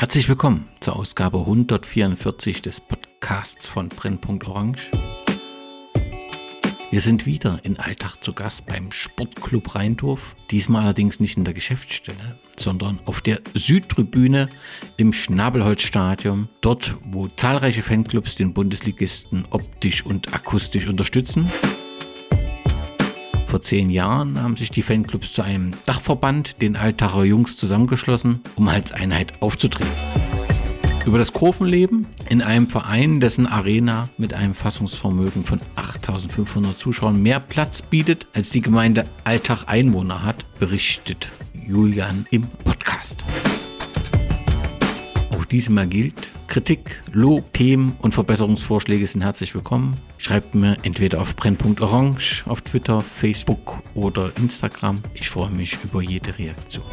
Herzlich willkommen zur Ausgabe 144 des Podcasts von Brennpunkt Orange. Wir sind wieder in Alltag zu Gast beim Sportclub Rheindorf. Diesmal allerdings nicht in der Geschäftsstelle, sondern auf der Südtribüne im Schnabelholzstadion. Dort, wo zahlreiche Fanclubs den Bundesligisten optisch und akustisch unterstützen. Vor zehn Jahren haben sich die Fanclubs zu einem Dachverband, den Altacher Jungs, zusammengeschlossen, um als Einheit aufzutreten. Über das Kurvenleben in einem Verein, dessen Arena mit einem Fassungsvermögen von 8500 Zuschauern mehr Platz bietet, als die Gemeinde Altach Einwohner hat, berichtet Julian im Podcast. Auch diesmal gilt, Kritik, Lob, Themen und Verbesserungsvorschläge sind herzlich willkommen. Schreibt mir entweder auf Brennpunkt Orange auf Twitter, Facebook oder Instagram. Ich freue mich über jede Reaktion.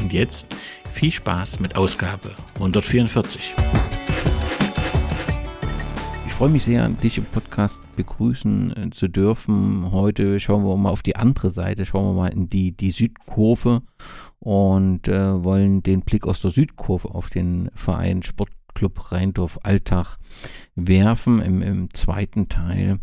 Und jetzt viel Spaß mit Ausgabe 144. Ich freue mich sehr, dich im Podcast begrüßen äh, zu dürfen. Heute schauen wir mal auf die andere Seite, schauen wir mal in die, die Südkurve und äh, wollen den Blick aus der Südkurve auf den Verein Sportclub Rheindorf Alltag werfen im, im zweiten Teil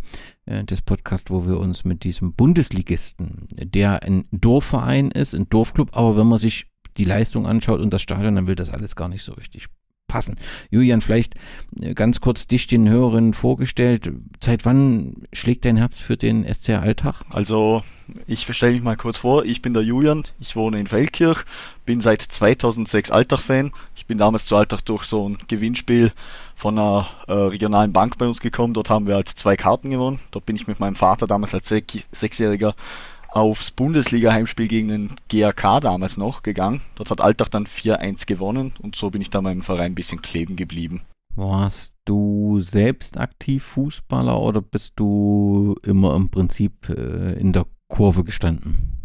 äh, des Podcasts, wo wir uns mit diesem Bundesligisten, der ein Dorfverein ist, ein Dorfclub, aber wenn man sich die Leistung anschaut und das Stadion, dann will das alles gar nicht so richtig passen. Julian, vielleicht äh, ganz kurz dich den Hörerinnen vorgestellt. Seit wann schlägt dein Herz für den SC Alltag? Also, ich stelle mich mal kurz vor. Ich bin der Julian, ich wohne in Feldkirch, bin seit 2006 Alltag-Fan. Ich bin damals zu Alltag durch so ein Gewinnspiel von einer äh, regionalen Bank bei uns gekommen. Dort haben wir halt zwei Karten gewonnen. Dort bin ich mit meinem Vater damals als Sechsjähriger aufs Bundesliga-Heimspiel gegen den GAK damals noch gegangen. Dort hat Alltag dann 4-1 gewonnen und so bin ich da meinem Verein ein bisschen kleben geblieben. Warst du selbst aktiv Fußballer oder bist du immer im Prinzip äh, in der Kurve gestanden?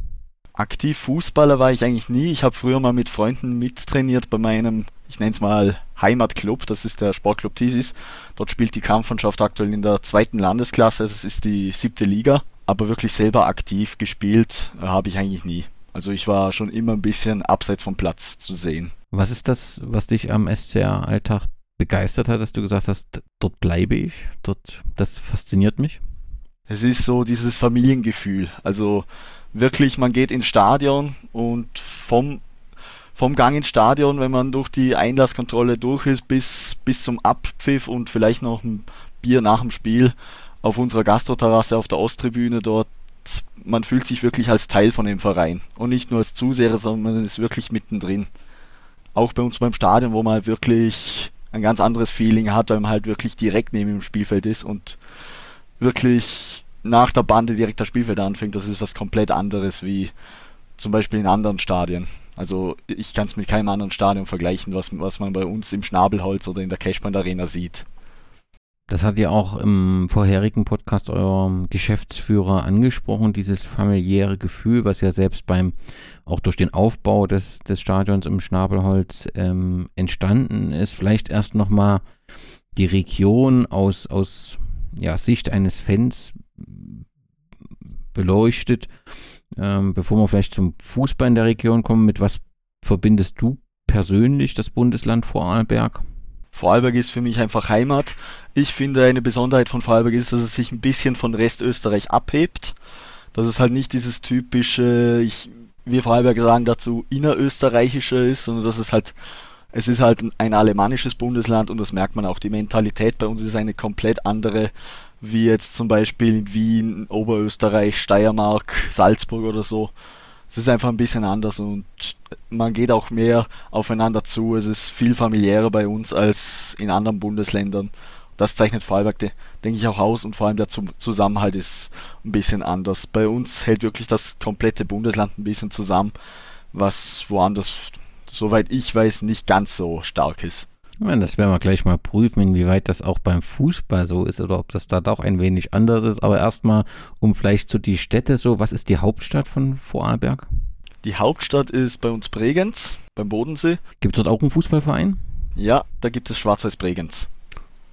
Aktiv Fußballer war ich eigentlich nie. Ich habe früher mal mit Freunden mittrainiert bei meinem, ich nenne es mal Heimatclub, das ist der Sportclub Thesis. Dort spielt die Kampfmannschaft aktuell in der zweiten Landesklasse, das ist die siebte Liga aber wirklich selber aktiv gespielt äh, habe ich eigentlich nie. Also ich war schon immer ein bisschen abseits vom Platz zu sehen. Was ist das, was dich am SCR-Alltag begeistert hat, dass du gesagt hast, dort bleibe ich, dort, das fasziniert mich? Es ist so dieses Familiengefühl. Also wirklich, man geht ins Stadion und vom, vom Gang ins Stadion, wenn man durch die Einlasskontrolle durch ist, bis, bis zum Abpfiff und vielleicht noch ein Bier nach dem Spiel, auf unserer Gastroterrasse auf der Osttribüne dort. Man fühlt sich wirklich als Teil von dem Verein und nicht nur als Zuseher, sondern man ist wirklich mittendrin. Auch bei uns beim Stadion, wo man halt wirklich ein ganz anderes Feeling hat, weil man halt wirklich direkt neben dem Spielfeld ist und wirklich nach der Bande direkt das Spielfeld anfängt. Das ist was komplett anderes wie zum Beispiel in anderen Stadien. Also ich kann es mit keinem anderen Stadion vergleichen, was, was man bei uns im Schnabelholz oder in der Cashpoint Arena sieht. Das hat ja auch im vorherigen Podcast euer Geschäftsführer angesprochen, dieses familiäre Gefühl, was ja selbst beim, auch durch den Aufbau des, des Stadions im Schnabelholz ähm, entstanden ist. Vielleicht erst nochmal die Region aus, aus ja, Sicht eines Fans beleuchtet, ähm, bevor wir vielleicht zum Fußball in der Region kommen. Mit was verbindest du persönlich das Bundesland Vorarlberg? Vorarlberg ist für mich einfach Heimat. Ich finde, eine Besonderheit von Vorarlberg ist, dass es sich ein bisschen von Restösterreich abhebt. Dass es halt nicht dieses typische, ich, wir Vorarlberger sagen dazu, innerösterreichische ist, sondern dass es halt, es ist halt ein alemannisches Bundesland und das merkt man auch. Die Mentalität bei uns ist eine komplett andere, wie jetzt zum Beispiel in Wien, Oberösterreich, Steiermark, Salzburg oder so es ist einfach ein bisschen anders und man geht auch mehr aufeinander zu. Es ist viel familiärer bei uns als in anderen Bundesländern. Das zeichnet Vorarlberg, denke ich, auch aus und vor allem der Zusammenhalt ist ein bisschen anders. Bei uns hält wirklich das komplette Bundesland ein bisschen zusammen, was woanders, soweit ich weiß, nicht ganz so stark ist. Ja, das werden wir gleich mal prüfen, inwieweit das auch beim Fußball so ist oder ob das da doch ein wenig anders ist. Aber erstmal, um vielleicht zu die Städte so, was ist die Hauptstadt von Vorarlberg? Die Hauptstadt ist bei uns Bregenz, beim Bodensee. Gibt es dort auch einen Fußballverein? Ja, da gibt es Schwarz-Weiß Bregenz.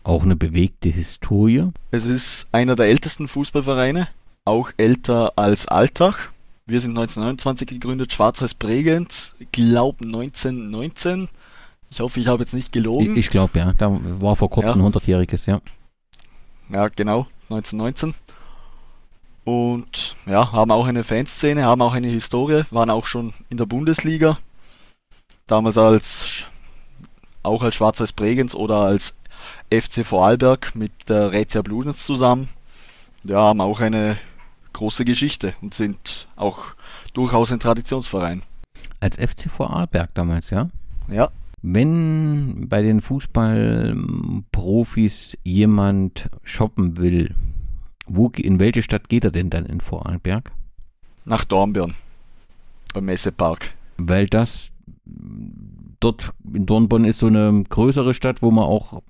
Auch eine bewegte Historie? Es ist einer der ältesten Fußballvereine, auch älter als Alltag. Wir sind 1929 gegründet, Schwarz-Weiß Bregenz, glaub 1919 Ich hoffe, ich habe jetzt nicht gelogen. Ich, ich glaube, ja. Da war vor kurzem Ja. ein 100-jähriges, ja. Ja, genau, 1919. Und ja, haben auch eine Fanszene, haben auch eine Historie, waren auch schon in der Bundesliga. Damals als auch als Schwarz-Weiß Bregenz oder als FC Vorarlberg mit der Rätia Bludenz zusammen. Ja, haben auch eine große Geschichte und sind auch durchaus ein Traditionsverein. Als FC Vorarlberg damals, ja. Ja, Wenn bei den Fußballprofis jemand shoppen will, wo, in welche Stadt geht er denn dann in Vorarlberg? nach Dornbirn beim Messepark. Weil das dort in Dornborn ist so eine größere Stadt, wo man auch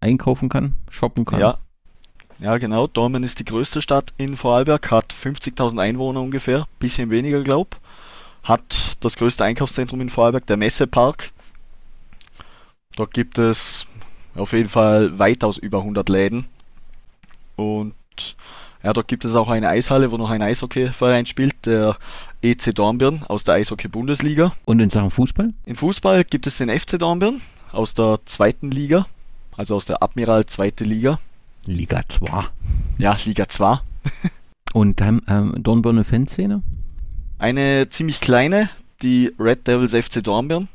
einkaufen kann, shoppen kann. Ja. Ja, genau. Dormen ist die größte Stadt in Vorarlberg, hat 50.000 Einwohner ungefähr, bisschen weniger, glaub. Hat das größte Einkaufszentrum in Vorarlberg, der Messepark. Dort gibt es auf jeden Fall weitaus über 100 Läden. Und ja, dort gibt es auch eine Eishalle, wo noch ein Eishockeyverein spielt, der EC Dornbirn aus der Eishockey-Bundesliga. Und in Sachen Fußball? Im Fußball gibt es den FC Dornbirn aus der zweiten Liga, also aus der Admiral zweite Liga. Liga 2. Ja, Liga 2. Und dann ähm, Dornborner Fanszene? Eine ziemlich kleine, die Red Devils FC Dornbirn.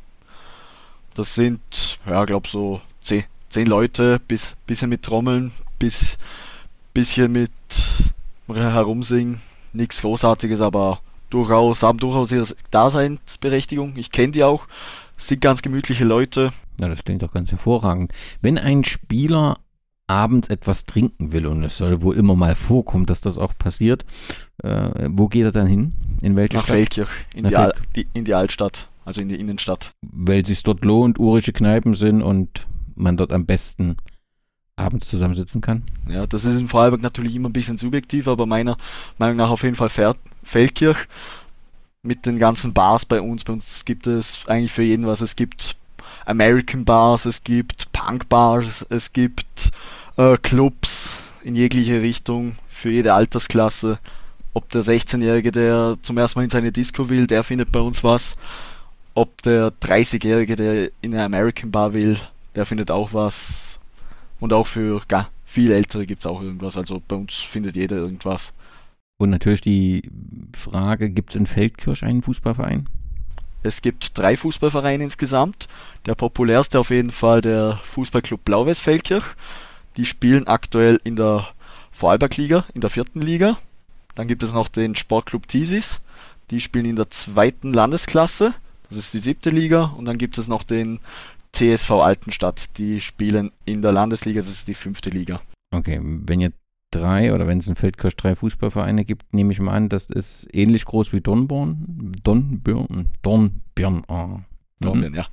Das sind, ja, glaub so zehn, zehn Leute, bis, bisschen mit Trommeln, bis, bisschen mit herumsingen. Nichts Großartiges, aber durchaus, haben durchaus ihre Daseinsberechtigung. Ich kenne die auch. Sind ganz gemütliche Leute. Ja, das klingt doch ganz hervorragend. Wenn ein Spieler abends etwas trinken will, und es soll wohl immer mal vorkommen, dass das auch passiert, äh, wo geht er dann hin? In welche Nach Stadt? Feldkirch, in Nach die, Al die, in die Altstadt, also in die Innenstadt. Weil es sich dort lohnt, urische Kneipen sind und man dort am besten abends zusammensitzen kann. Ja, das ist in Vorarlberg natürlich immer ein bisschen subjektiv, aber meiner Meinung nach auf jeden Fall Fer- Feldkirch mit den ganzen Bars bei uns. Bei uns gibt es eigentlich für jeden was. Es gibt American Bars, es gibt Punk Bars, es gibt äh, Clubs in jegliche Richtung für jede Altersklasse. Ob der 16-Jährige, der zum ersten Mal in seine Disco will, der findet bei uns was. Ob der 30-Jährige, der in eine American Bar will, der findet auch was. Und auch für gar viel Ältere gibt es auch irgendwas. Also bei uns findet jeder irgendwas. Und natürlich die Frage, gibt es in Feldkirch einen Fußballverein? Es gibt drei Fußballvereine insgesamt. Der populärste auf jeden Fall der Fußballclub Blau-Weiß Feldkirch. Die spielen aktuell in der Vorarlberg-Liga, in der vierten Liga. Dann gibt es noch den Sportclub Tisis. Die spielen in der zweiten Landesklasse. Das ist die siebte Liga. Und dann gibt es noch den TSV Altenstadt. Die spielen in der Landesliga. Das ist die fünfte Liga. Okay, wenn ihr drei oder wenn es in Feldkirch drei Fußballvereine gibt, nehme ich mal an, das ist ähnlich groß wie Dornborn. Dornbirn. Dornbirn. Mhm. Dornbirn, ja.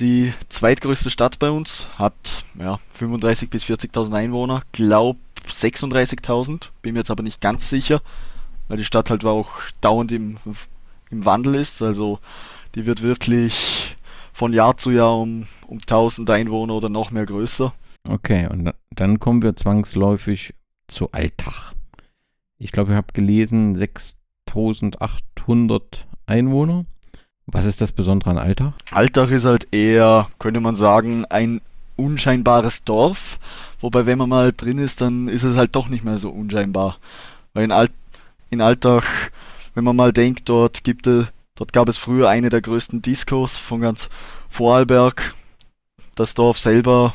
Die zweitgrößte Stadt bei uns hat ja, 35.000 bis 40.000 Einwohner. Glaub 36.000. Bin mir jetzt aber nicht ganz sicher, weil die Stadt halt auch dauernd im, im Wandel ist. Also die wird wirklich von Jahr zu Jahr um, um 1000 Einwohner oder noch mehr größer. Okay, und da- dann kommen wir zwangsläufig zu Alltag. Ich glaube, ihr habt gelesen, 6800 Einwohner. Was ist das Besondere an Alltag? Alltag ist halt eher, könnte man sagen, ein unscheinbares Dorf. Wobei, wenn man mal drin ist, dann ist es halt doch nicht mehr so unscheinbar. Weil in, Alt in Alltag, wenn man mal denkt, dort gibt es, dort gab es früher eine der größten Discos von ganz Vorarlberg. Das Dorf selber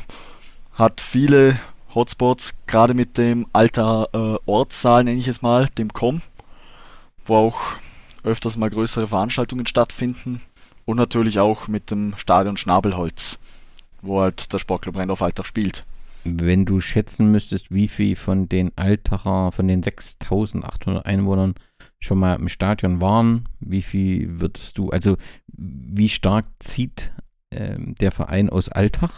hat viele Hotspots, gerade mit dem alter äh, Ortssaal, nenne ich es mal, dem Com, wo auch öfters mal größere Veranstaltungen stattfinden. Und natürlich auch mit dem Stadion Schnabelholz, wo halt der Sportclub Rheindorf Alltag spielt. Wenn du schätzen müsstest, wie viel von den Altacher, von den 6800 Einwohnern schon mal im Stadion waren, wie viel würdest du, also wie stark zieht ähm, der Verein aus Alltag,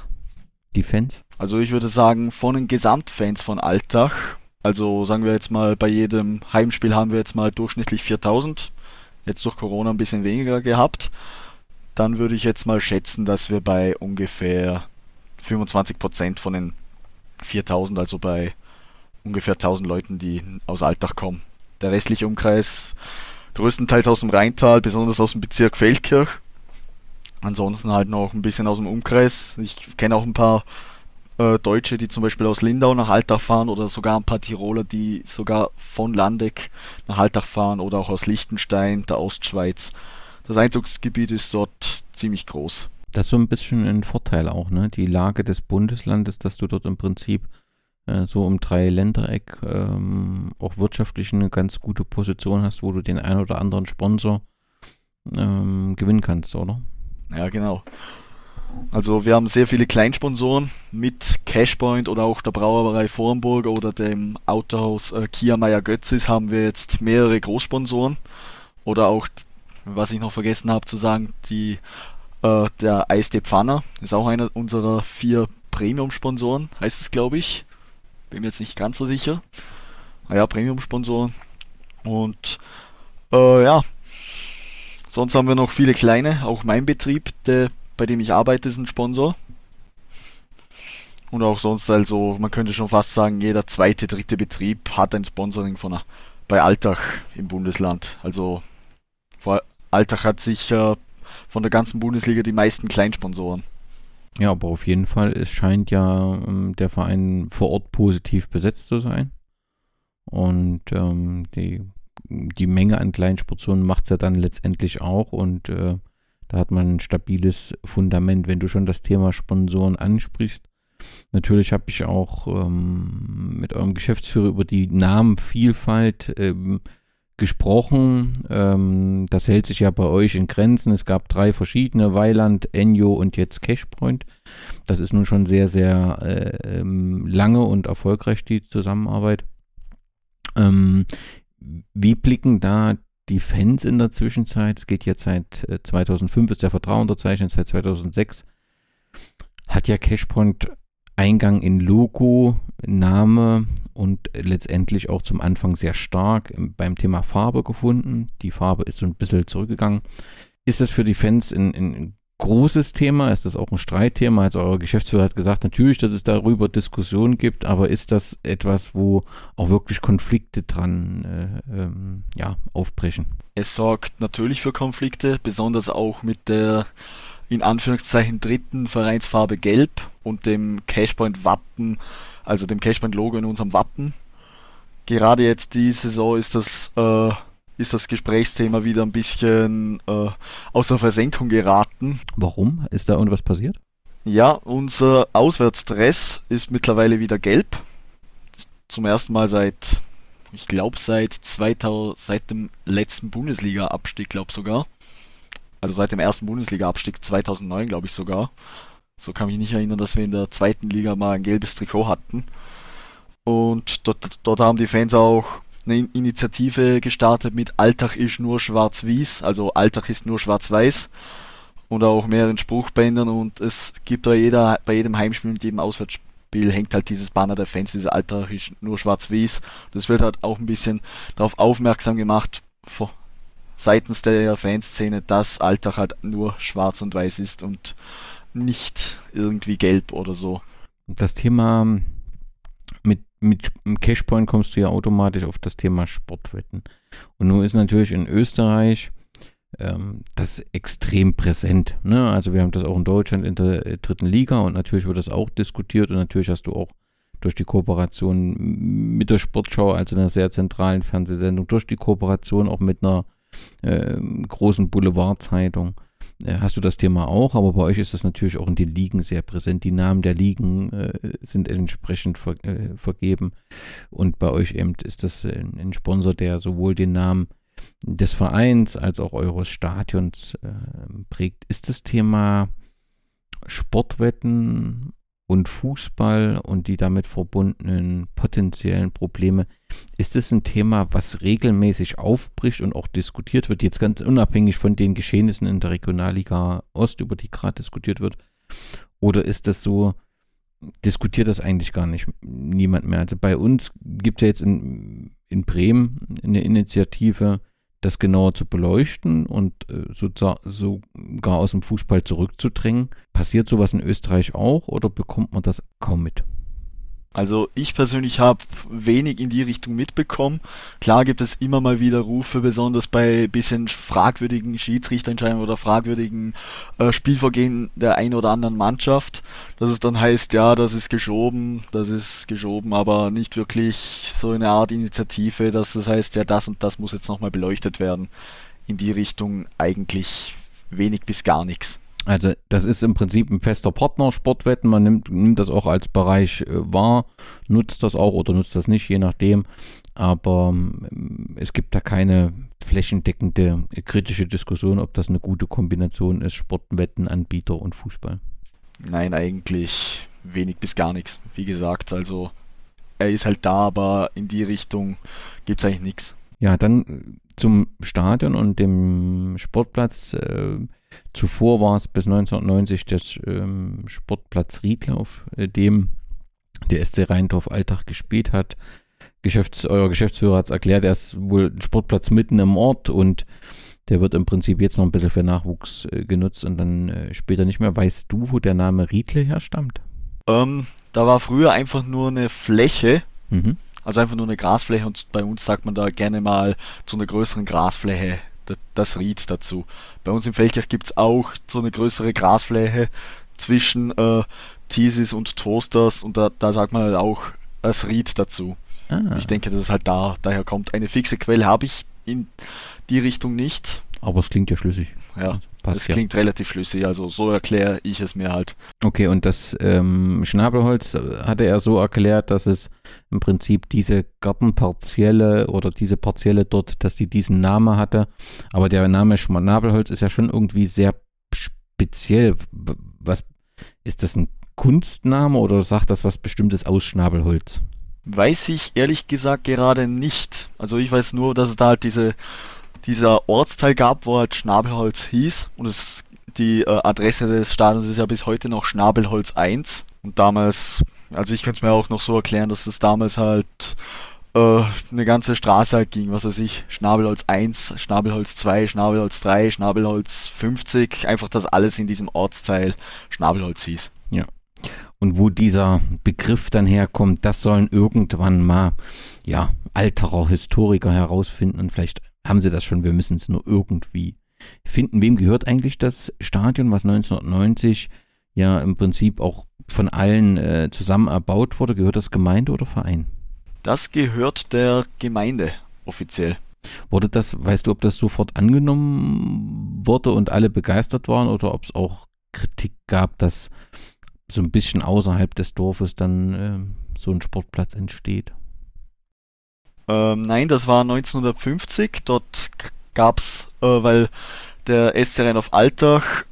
die Fans? Also ich würde sagen, von den Gesamtfans von Alltag, also sagen wir jetzt mal, bei jedem Heimspiel haben wir jetzt mal durchschnittlich 4000, jetzt durch Corona ein bisschen weniger gehabt, dann würde ich jetzt mal schätzen, dass wir bei ungefähr 25% von den 4000, also bei ungefähr 1000 Leuten, die aus Alltag kommen. Der restliche Umkreis größtenteils aus dem Rheintal, besonders aus dem Bezirk Feldkirch. Ansonsten halt noch ein bisschen aus dem Umkreis. Ich kenne auch ein paar äh, Deutsche, die zum Beispiel aus Lindau nach Altach fahren oder sogar ein paar Tiroler, die sogar von Landeck nach Altach fahren oder auch aus Liechtenstein, der Ostschweiz. Das Einzugsgebiet ist dort ziemlich groß. Das ist so ein bisschen ein Vorteil auch, ne? Die Lage des Bundeslandes, dass du dort im Prinzip äh, so um drei Ländereck ähm, auch wirtschaftlich eine ganz gute Position hast, wo du den einen oder anderen Sponsor ähm, gewinnen kannst, oder? Ja, genau. Also wir haben sehr viele Kleinsponsoren mit Cashpoint oder auch der Brauerei Vornburg oder dem Autohaus äh, Kia Meyer Götzis haben wir jetzt mehrere Großsponsoren. Oder auch, was ich noch vergessen habe zu sagen, die, äh, der Eisdee Pfanner ist auch einer unserer vier Premium-Sponsoren, heißt es glaube ich. Bin mir jetzt nicht ganz so sicher. Naja, Premium-Sponsoren. Und äh, ja, sonst haben wir noch viele kleine, auch mein Betrieb, der bei dem ich arbeite, ist ein Sponsor. Und auch sonst, also man könnte schon fast sagen, jeder zweite, dritte Betrieb hat ein Sponsoring von bei Altach im Bundesland. Also Altach hat sicher von der ganzen Bundesliga die meisten Kleinsponsoren. Ja, aber auf jeden Fall, es scheint ja ähm, der Verein vor Ort positiv besetzt zu sein. Und ähm, die, die Menge an Kleinsponsoren macht es ja dann letztendlich auch. Und äh, da hat man ein stabiles Fundament, wenn du schon das Thema Sponsoren ansprichst. Natürlich habe ich auch ähm, mit eurem Geschäftsführer über die Namenvielfalt ähm, gesprochen. Ähm, das hält sich ja bei euch in Grenzen. Es gab drei verschiedene, Weiland, Enyo und jetzt Cashpoint. Das ist nun schon sehr, sehr äh, ähm, lange und erfolgreich die Zusammenarbeit. Ähm, wie blicken da die Fans in der Zwischenzeit, es geht jetzt seit 2005, äh, ist der Vertrag unterzeichnet, seit 2006 hat ja Cashpoint Eingang in Logo, Name und letztendlich auch zum Anfang sehr stark beim Thema Farbe gefunden. Die Farbe ist so ein bisschen zurückgegangen. Ist das für die Fans ein, ein großes Thema? Ist das auch ein Streitthema? Also euer Geschäftsführer hat gesagt, natürlich, dass es darüber Diskussionen gibt, aber ist das etwas, wo auch wirklich Konflikte dran äh, ähm, ja, aufbrechen? Es sorgt natürlich für Konflikte, besonders auch mit der in Anführungszeichen dritten Vereinsfarbe Gelb und dem Cashpoint-Wappen, also dem Cashpoint-Logo in unserem Wappen. Gerade jetzt die Saison ist das äh, ist das Gesprächsthema wieder ein bisschen äh, außer Versenkung geraten. Warum? Ist da irgendwas passiert? Ja, unser Auswärtsdress ist mittlerweile wieder gelb. Zum ersten Mal seit, ich glaube, seit 2000, seit dem letzten Bundesliga-Abstieg, glaube sogar. Also seit dem ersten Bundesliga-Abstieg 2009, glaube ich sogar. So kann mich nicht erinnern, dass wir in der zweiten Liga mal ein gelbes Trikot hatten. Und dort, dort haben die Fans auch eine Initiative gestartet mit Alltag ist nur schwarz-weiß, also Alltag ist nur schwarz-weiß und auch mehreren Spruchbändern und es gibt da jeder, bei jedem Heimspiel und jedem Auswärtsspiel hängt halt dieses Banner der Fans, dieses Alltag ist nur schwarz-weiß. Das wird halt auch ein bisschen darauf aufmerksam gemacht, seitens der Fanszene, dass Alltag halt nur schwarz und weiß ist und nicht irgendwie gelb oder so. Das Thema mit mit Cashpoint kommst du ja automatisch auf das Thema Sportwetten. Und nun ist natürlich in Österreich ähm, das extrem präsent. Ne? Also wir haben das auch in Deutschland in der äh, dritten Liga und natürlich wird das auch diskutiert und natürlich hast du auch durch die Kooperation mit der Sportschau, also einer sehr zentralen Fernsehsendung, durch die Kooperation auch mit einer äh, großen Boulevardzeitung, hast du das Thema auch, aber bei euch ist das natürlich auch in den Ligen sehr präsent. Die Namen der Ligen äh, sind entsprechend ver äh, vergeben und bei euch eben ist das ein, ein, Sponsor, der sowohl den Namen des Vereins als auch eures Stadions äh, prägt. Ist das Thema Sportwetten und Fußball und die damit verbundenen potenziellen Probleme. Ist es ein Thema, was regelmäßig aufbricht und auch diskutiert wird, jetzt ganz unabhängig von den Geschehnissen in der Regionalliga Ost, über die gerade diskutiert wird? Oder ist das so, diskutiert das eigentlich gar nicht niemand mehr? Also bei uns gibt es ja jetzt in, in Bremen eine Initiative, das genauer zu beleuchten und äh, sogar aus dem Fußball zurückzudrängen. Passiert sowas in Österreich auch oder bekommt man das kaum mit? Also ich persönlich habe wenig in die Richtung mitbekommen. Klar gibt es immer mal wieder Rufe, besonders bei bisschen fragwürdigen Schiedsrichterentscheidungen oder fragwürdigen äh, Spielvergehen der einen oder anderen Mannschaft, dass es dann heißt, ja, das ist geschoben, das ist geschoben, aber nicht wirklich so eine Art Initiative, dass es heißt, ja, das und das muss jetzt nochmal beleuchtet werden. In die Richtung eigentlich wenig bis gar nichts. Also das ist im Prinzip ein fester Partner, Sportwetten. Man nimmt, nimmt das auch als Bereich äh, wahr, nutzt das auch oder nutzt das nicht, je nachdem. Aber ähm, es gibt da keine flächendeckende äh, kritische Diskussion, ob das eine gute Kombination ist, Sportwettenanbieter und Fußball. Nein, eigentlich wenig bis gar nichts. Wie gesagt, also er ist halt da, aber in die Richtung gibt es eigentlich nichts. Ja, dann äh, zum Stadion und dem Sportplatz. Äh, Zuvor war es bis 1990 der ähm, Sportplatz Riedle, auf äh, dem der SC Rheindorf Alltag gespielt hat. Geschäfts-, euer Geschäftsführer hat es erklärt, er ist wohl ein Sportplatz mitten im Ort und der wird im Prinzip jetzt noch ein bisschen für Nachwuchs äh, genutzt und dann äh, später nicht mehr. Weißt du, wo der Name Riedle herstammt? Ähm, da war früher einfach nur eine Fläche, mhm. also einfach nur eine Grasfläche und bei uns sagt man da gerne mal zu einer größeren Grasfläche das Ried dazu. Bei uns im Feldkirch gibt es auch so eine größere Grasfläche zwischen äh, Thesis und Toasters und da, da sagt man halt auch das Ried dazu. Ah. Ich denke, dass es halt da daher kommt. Eine fixe Quelle habe ich in die Richtung nicht. Aber es klingt ja schlüssig. Ja, Passt, das ja. klingt relativ schlüssig, also so erkläre ich es mir halt. Okay, und das ähm, Schnabelholz äh, hatte er so erklärt, dass es im Prinzip diese Gartenpartielle oder diese Partielle dort, dass die diesen Namen hatte. Aber der Name Schnabelholz ist ja schon irgendwie sehr speziell. Was ist das ein Kunstname oder sagt das was Bestimmtes aus Schnabelholz? Weiß ich ehrlich gesagt gerade nicht. Also ich weiß nur, dass es da halt diese dieser Ortsteil gab, wo halt Schnabelholz hieß und es die äh, Adresse des Stadions ist ja bis heute noch Schnabelholz 1 und damals, also ich könnte es mir auch noch so erklären, dass es damals halt äh, eine ganze Straße halt ging, was weiß ich, Schnabelholz 1, Schnabelholz 2, Schnabelholz 3, Schnabelholz 50, einfach das alles in diesem Ortsteil Schnabelholz hieß. Ja. Und wo dieser Begriff dann herkommt, das sollen irgendwann mal, ja, alterer Historiker herausfinden und vielleicht haben sie das schon, wir müssen es nur irgendwie finden. Wem gehört eigentlich das Stadion, was 1990 ja im Prinzip auch von allen äh, zusammen erbaut wurde? Gehört das Gemeinde oder Verein? Das gehört der Gemeinde offiziell. Wurde das, weißt du, ob das sofort angenommen wurde und alle begeistert waren oder ob es auch Kritik gab, dass so ein bisschen außerhalb des Dorfes dann äh, so ein Sportplatz entsteht? Ähm, nein, das war 1950. Dort gab's, äh, weil der SC auf Altach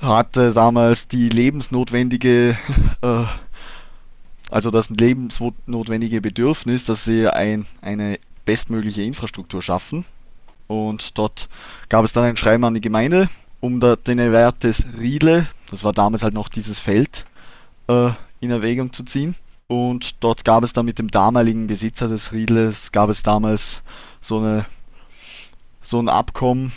hatte damals die lebensnotwendige, äh, also das lebensnotwendige Bedürfnis, dass sie ein, eine bestmögliche Infrastruktur schaffen. Und dort gab es dann ein Schreiben an die Gemeinde, um da den Erwerb des Riedle, das war damals halt noch dieses Feld, äh, in Erwägung zu ziehen. Und dort gab es dann mit dem damaligen Besitzer des Riedles, gab es damals so, eine, so ein Abkommen,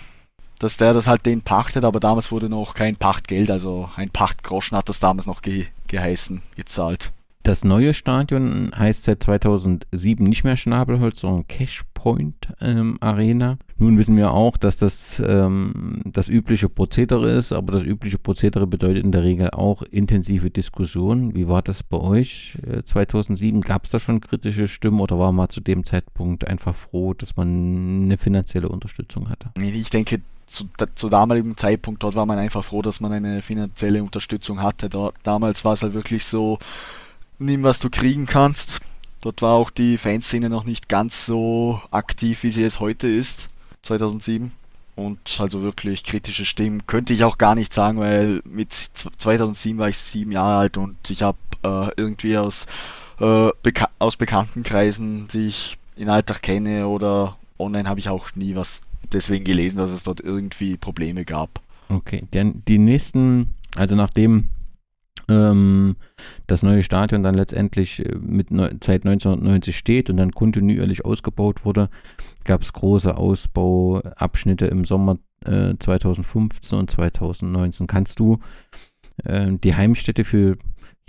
dass der das halt den pachtet, aber damals wurde noch kein Pachtgeld, also ein Pachtgroschen hat das damals noch ge geheißen, gezahlt. Das neue Stadion heißt seit 2007 nicht mehr Schnabelholz, sondern Cashpoint ähm, Arena. Nun wissen wir auch, dass das ähm, das übliche Prozedere ist, aber das übliche Prozedere bedeutet in der Regel auch intensive Diskussionen. Wie war das bei euch äh, 2007? Gab es da schon kritische Stimmen oder war man zu dem Zeitpunkt einfach froh, dass man eine finanzielle Unterstützung hatte? Ich denke, zu, zu damaligem Zeitpunkt dort war man einfach froh, dass man eine finanzielle Unterstützung hatte. Dort, damals war es halt wirklich so, nimm was du kriegen kannst. Dort war auch die Fanszene noch nicht ganz so aktiv, wie sie es heute ist, 2007. Und also wirklich kritische Stimmen könnte ich auch gar nicht sagen, weil mit 2007 war ich sieben Jahre alt und ich habe äh, irgendwie aus, äh, Beka aus Bekanntenkreisen, die ich in Alltag kenne oder online habe ich auch nie was deswegen gelesen, dass es dort irgendwie Probleme gab. Okay, denn die nächsten, also nachdem ähm, das neue Stadion dann letztendlich äh, mit seit 1990 steht und dann kontinuierlich ausgebaut wurde, gab es große Ausbauabschnitte im Sommer äh, 2015 und 2019. Kannst du äh, die Heimstätte für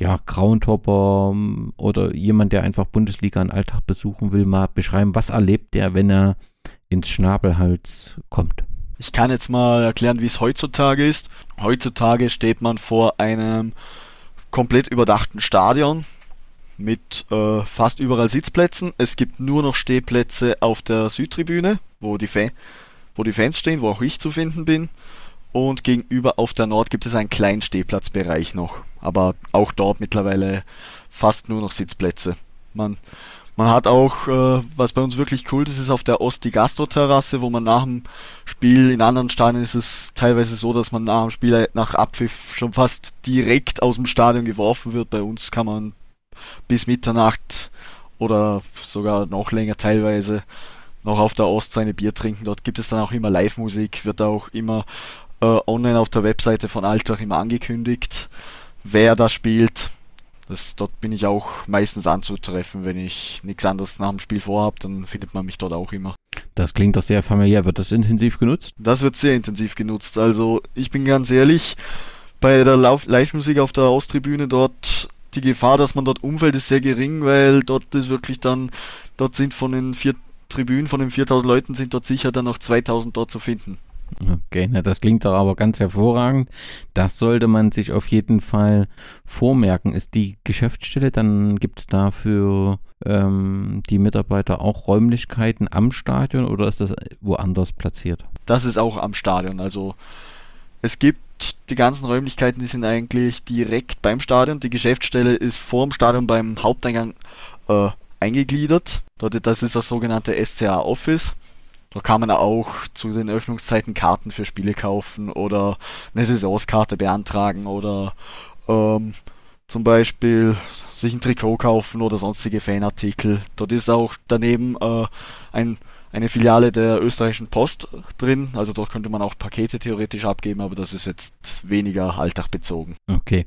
ja, Groundhopper ähm, oder jemand, der einfach Bundesliga in Alltag besuchen will, mal beschreiben, was erlebt er, wenn er ins Schnabelhals kommt? Ich kann jetzt mal erklären, wie es heutzutage ist. Heutzutage steht man vor einem komplett überdachten Stadion mit äh, fast überall Sitzplätzen. Es gibt nur noch Stehplätze auf der Südtribüne, wo die, Fa wo die Fans stehen, wo auch ich zu finden bin. Und gegenüber auf der Nord gibt es einen kleinen Stehplatzbereich noch. Aber auch dort mittlerweile fast nur noch Sitzplätze. Man, man hat auch, äh, was bei uns wirklich cool ist, ist auf der Ost die Gastro-Terrasse, wo man nach dem Spiel, in anderen Stadien ist es teilweise so, dass man nach dem Spiel nach Abpfiff schon fast direkt aus dem Stadion geworfen wird. Bei uns kann man bis Mitternacht oder sogar noch länger teilweise noch auf der Ost seine Bier trinken. Dort gibt es dann auch immer Live-Musik, wird auch immer äh, online auf der Webseite von Altach immer angekündigt, wer da spielt. Das, dort bin ich auch meistens anzutreffen, wenn ich nichts anderes nach dem Spiel vorhabe, dann findet man mich dort auch immer. Das klingt doch sehr familiär. Wird das intensiv genutzt? Das wird sehr intensiv genutzt. Also ich bin ganz ehrlich, bei der Live-Musik auf der Osttribüne dort, die Gefahr, dass man dort umfällt, ist sehr gering, weil dort ist wirklich dann, dort sind von den vier Tribünen, von den 4000 Leuten sind dort sicher dann noch 2000 dort zu finden. Okay, na, das klingt doch aber ganz hervorragend. Das sollte man sich auf jeden Fall vormerken. Ist die Geschäftsstelle, dann gibt es dafür ähm, die Mitarbeiter auch Räumlichkeiten am Stadion oder ist das woanders platziert? Das ist auch am Stadion. Also es gibt die ganzen Räumlichkeiten, die sind eigentlich direkt beim Stadion. Die Geschäftsstelle ist vor dem Stadion beim Haupteingang äh, eingegliedert. Dort, das ist das sogenannte SCA Office. Da kann man auch zu den Öffnungszeiten Karten für Spiele kaufen oder eine Saisonskarte beantragen oder ähm, zum Beispiel sich ein Trikot kaufen oder sonstige Fanartikel. Dort ist auch daneben äh, ein, eine Filiale der österreichischen Post drin. Also dort könnte man auch Pakete theoretisch abgeben, aber das ist jetzt weniger alltagbezogen. Okay.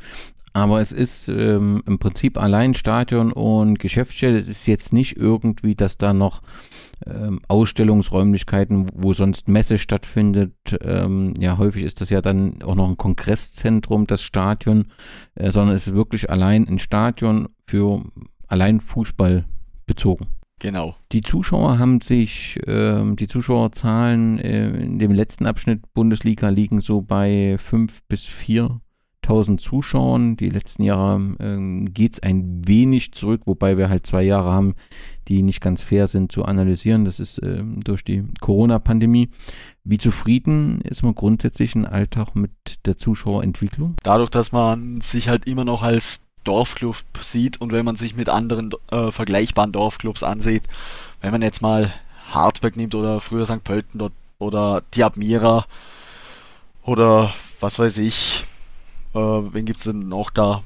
Aber es ist ähm, im Prinzip allein Stadion und Geschäftsstelle. Es ist jetzt nicht irgendwie, dass da noch ähm, Ausstellungsräumlichkeiten, wo sonst Messe stattfindet. Ähm, ja, häufig ist das ja dann auch noch ein Kongresszentrum, das Stadion, äh, sondern es ist wirklich allein ein Stadion für allein Fußball bezogen. Genau. Die Zuschauer haben sich, äh, die Zuschauerzahlen äh, in dem letzten Abschnitt Bundesliga liegen so bei 5 bis 4 1000 Zuschauern. Die letzten Jahre ähm, geht es ein wenig zurück, wobei wir halt zwei Jahre haben, die nicht ganz fair sind zu analysieren. Das ist ähm, durch die Corona-Pandemie. Wie zufrieden ist man grundsätzlich im Alltag mit der Zuschauerentwicklung? Dadurch, dass man sich halt immer noch als Dorfclub sieht und wenn man sich mit anderen äh, vergleichbaren Dorfclubs ansieht, wenn man jetzt mal Hartberg nimmt oder früher St. Pölten dort, oder die Admira oder was weiß ich, äh, wen gibt es denn noch da?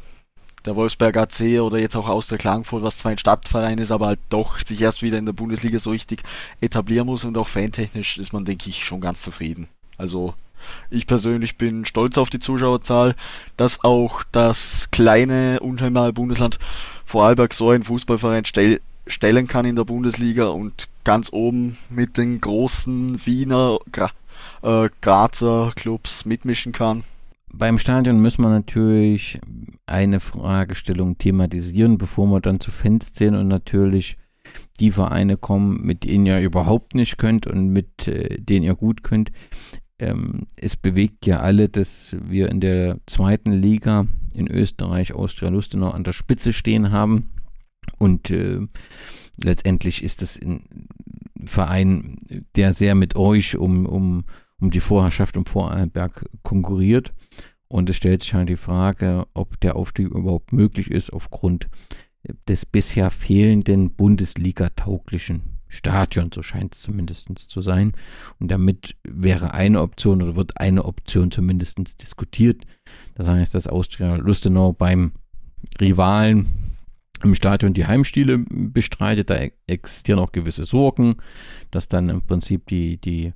Der Wolfsberg AC oder jetzt auch aus der Klagenfurt, was zwar ein Stadtverein ist, aber halt doch sich erst wieder in der Bundesliga so richtig etablieren muss und auch fantechnisch ist man, denke ich, schon ganz zufrieden. Also ich persönlich bin stolz auf die Zuschauerzahl, dass auch das kleine, unscheinbare Bundesland Vorarlberg so einen Fußballverein stell stellen kann in der Bundesliga und ganz oben mit den großen Wiener, Gra äh, Grazer Clubs mitmischen kann beim Stadion müssen wir natürlich eine Fragestellung thematisieren, bevor wir dann zu Fans zählen und natürlich die Vereine kommen, mit denen ihr überhaupt nicht könnt und mit äh, denen ihr gut könnt. Ähm, es bewegt ja alle, dass wir in der zweiten Liga in Österreich Austria-Lustenau an der Spitze stehen haben und äh, letztendlich ist das ein Verein, der sehr mit euch um, um um die Vorherrschaft im Vorarlberg konkurriert. Und es stellt sich halt die Frage, ob der Aufstieg überhaupt möglich ist aufgrund des bisher fehlenden Bundesliga-tauglichen Stadions, so scheint es zumindest zu sein. Und damit wäre eine Option oder wird eine Option zumindest diskutiert. Das heißt, dass Austria Lustenau beim Rivalen im Stadion die Heimspiele bestreitet. Da existieren auch gewisse Sorgen, dass dann im Prinzip die, die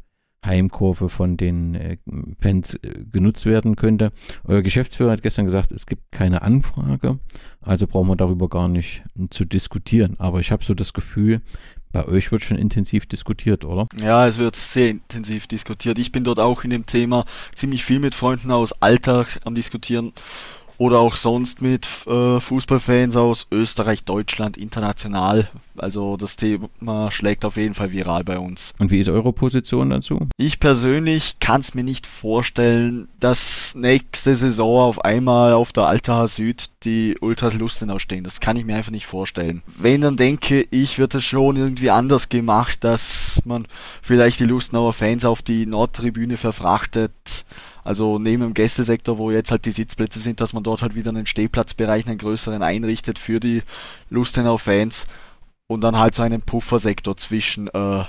Heimkurve von den äh, Fans äh, genutzt werden könnte. Euer Geschäftsführer hat gestern gesagt, es gibt keine Anfrage, also brauchen wir darüber gar nicht zu diskutieren. Aber ich habe so das Gefühl, bei euch wird schon intensiv diskutiert, oder? Ja, es wird sehr intensiv diskutiert. Ich bin dort auch in dem Thema ziemlich viel mit Freunden aus Alltag am Diskutieren. Oder auch sonst mit äh, Fußballfans aus Österreich, Deutschland, international. Also das Thema schlägt auf jeden Fall viral bei uns. Und wie ist eure Position dazu? Ich persönlich kann es mir nicht vorstellen, dass nächste Saison auf einmal auf der Altaha Süd die Ultras Lustenau stehen. Das kann ich mir einfach nicht vorstellen. Wenn, dann denke ich, wird es schon irgendwie anders gemacht, dass man vielleicht die Lustenauer Fans auf die Nordtribüne verfrachtet also neben dem Gästesektor, wo jetzt halt die Sitzplätze sind, dass man dort halt wieder einen Stehplatzbereich, einen größeren einrichtet für die Lustenau-Fans und dann halt so einen Puffersektor zwischen äh,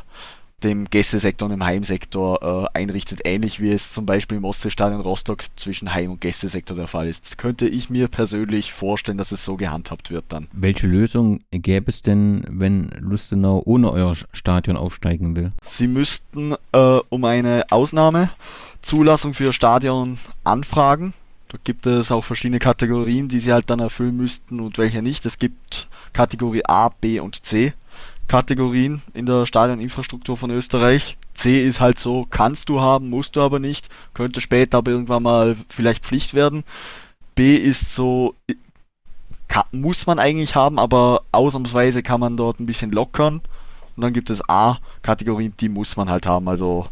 dem Gästesektor und dem Heimsektor äh, einrichtet, ähnlich wie es zum Beispiel im Ostseestadion Rostock zwischen Heim- und Gästesektor der Fall ist. Könnte ich mir persönlich vorstellen, dass es so gehandhabt wird dann. Welche Lösung gäbe es denn, wenn Lustenau ohne euer Stadion aufsteigen will? Sie müssten äh, um eine Ausnahmezulassung für Stadion anfragen. Da gibt es auch verschiedene Kategorien, die sie halt dann erfüllen müssten und welche nicht. Es gibt Kategorie A, B und C. Kategorien in der Stadioninfrastruktur von Österreich. C ist halt so, kannst du haben, musst du aber nicht, könnte später aber irgendwann mal vielleicht Pflicht werden. B ist so, kann, muss man eigentlich haben, aber ausnahmsweise kann man dort ein bisschen lockern. Und dann gibt es A-Kategorien, die muss man halt haben. Also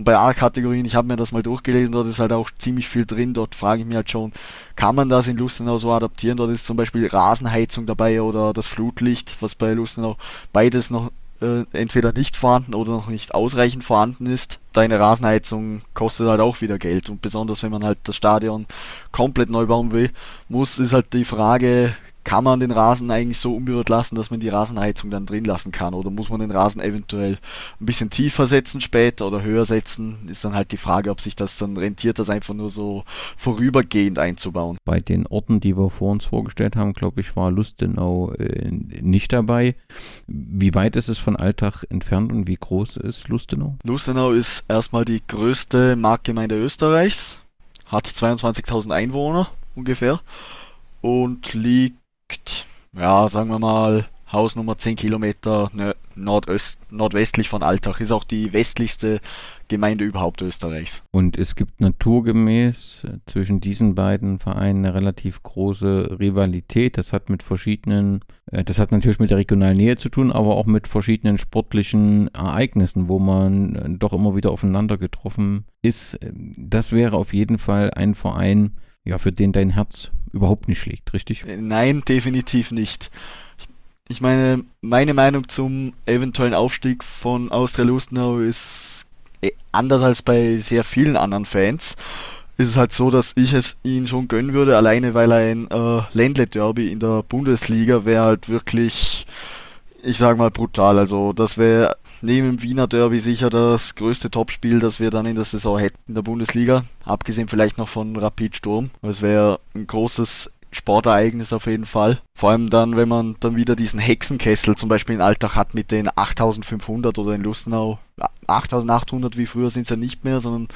und bei A-Kategorien, ich habe mir das mal durchgelesen, dort ist halt auch ziemlich viel drin. Dort frage ich mich halt schon, kann man das in Lustenau so adaptieren? Dort ist zum Beispiel Rasenheizung dabei oder das Flutlicht, was bei Lustenau beides noch äh, entweder nicht vorhanden oder noch nicht ausreichend vorhanden ist. Deine Rasenheizung kostet halt auch wieder Geld und besonders wenn man halt das Stadion komplett neu bauen will, muss ist halt die Frage, kann man den Rasen eigentlich so unberührt lassen, dass man die Rasenheizung dann drin lassen kann? Oder muss man den Rasen eventuell ein bisschen tiefer setzen später oder höher setzen? Ist dann halt die Frage, ob sich das dann rentiert, das einfach nur so vorübergehend einzubauen. Bei den Orten, die wir vor uns vorgestellt haben, glaube ich, war Lustenau äh, nicht dabei. Wie weit ist es von Alltag entfernt und wie groß ist Lustenau? Lustenau ist erstmal die größte Marktgemeinde Österreichs, hat 22.000 Einwohner ungefähr und liegt liegt, ja, sagen wir mal, Hausnummer 10 Kilometer nordöst, nordwestlich von Altach. Ist auch die westlichste Gemeinde überhaupt Österreichs. Und es gibt naturgemäß zwischen diesen beiden Vereinen eine relativ große Rivalität. Das hat mit verschiedenen, äh, das hat natürlich mit der regionalen Nähe zu tun, aber auch mit verschiedenen sportlichen Ereignissen, wo man äh, doch immer wieder aufeinander getroffen ist. Das wäre auf jeden Fall ein Verein, ja, für den dein Herz überhaupt nicht schlägt, richtig? Äh, nein, definitiv nicht. Ich meine, meine Meinung zum eventuellen Aufstieg von Austria Lustenau ist äh, anders als bei sehr vielen anderen Fans. Ist es halt so, dass ich es ihnen schon gönnen würde, alleine weil ein äh, Ländle-Derby in der Bundesliga wäre halt wirklich, ich sag mal, brutal. Also das wäre neben dem Wiener Derby sicher das größte Topspiel, das wir dann in der Saison hätten in der Bundesliga. Abgesehen vielleicht noch von Rapid Sturm. Es wäre ein großes Sportereignis auf jeden Fall. Vor allem dann, wenn man dann wieder diesen Hexenkessel zum Beispiel in Alltag hat mit den 8500 oder in Lustenau 8800 wie früher sind es ja nicht mehr, sondern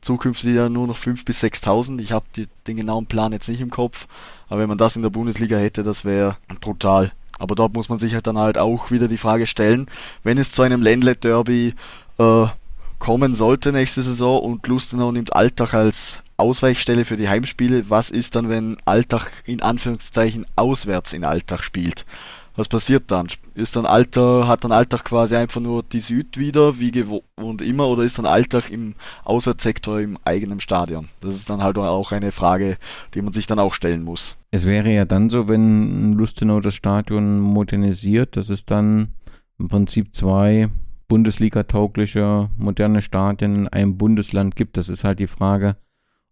zukünftig ja nur noch 5 bis 6000. Ich habe den genauen Plan jetzt nicht im Kopf, aber wenn man das in der Bundesliga hätte, das wäre brutal. Aber dort muss man sich halt dann halt auch wieder die Frage stellen, wenn es zu einem Ländle-Derby äh, kommen sollte nächste Saison und Lustenau nimmt Alltag als Ausweichstelle für die Heimspiele, was ist dann, wenn Alltag in Anführungszeichen auswärts in Alltag spielt? Was passiert dann? Ist dann Alltag, hat dann Alltag quasi einfach nur die Süd wieder, wie gewohnt immer, oder ist dann Alltag im Auswärtssektor im eigenen Stadion? Das ist dann halt auch eine Frage, die man sich dann auch stellen muss. Es wäre ja dann so, wenn Lustenau das Stadion modernisiert, dass es dann im Prinzip zwei Bundesliga-taugliche moderne Stadien in einem Bundesland gibt. Das ist halt die Frage,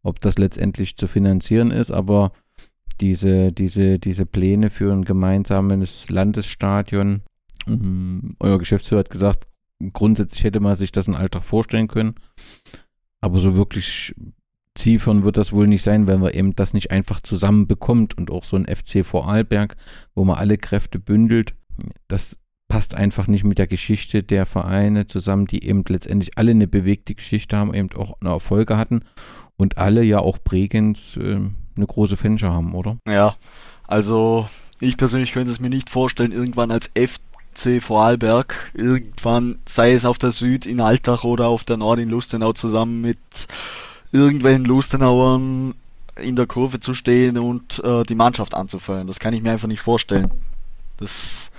ob das letztendlich zu finanzieren ist, aber diese, diese, diese Pläne für ein gemeinsames Landesstadion. Um, euer Geschäftsführer hat gesagt, grundsätzlich hätte man sich das in Alltag vorstellen können. Aber so wirklich ziefern wird das wohl nicht sein, wenn man eben das nicht einfach zusammenbekommt und auch so ein FC Vorarlberg, wo man alle Kräfte bündelt, das passt einfach nicht mit der Geschichte der Vereine zusammen, die eben letztendlich alle eine bewegte Geschichte haben, eben auch Erfolge hatten und alle ja auch Bregenz äh, eine große Fanschar haben, oder? Ja, also ich persönlich könnte es mir nicht vorstellen, irgendwann als FC Vorarlberg, irgendwann, sei es auf der Süd in Altach oder auf der Nord in Lustenau zusammen mit irgendwelchen Lustenauern in der Kurve zu stehen und äh, die Mannschaft anzufeuern. Das kann ich mir einfach nicht vorstellen. Das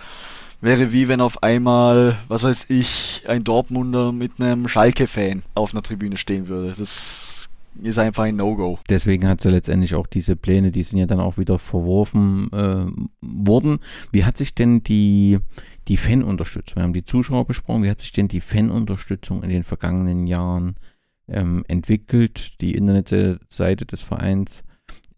wäre wie wenn auf einmal, was weiß ich, ein Dortmunder mit einem Schalke-Fan auf einer Tribüne stehen würde. Das ist einfach ein No-Go. Deswegen hat sie letztendlich auch diese Pläne, die sind ja dann auch wieder verworfen äh, worden. Wie hat sich denn die, die Fanunterstützung, wir haben die Zuschauer besprochen, wie hat sich denn die Fanunterstützung in den vergangenen Jahren ähm, entwickelt? Die Internetseite des Vereins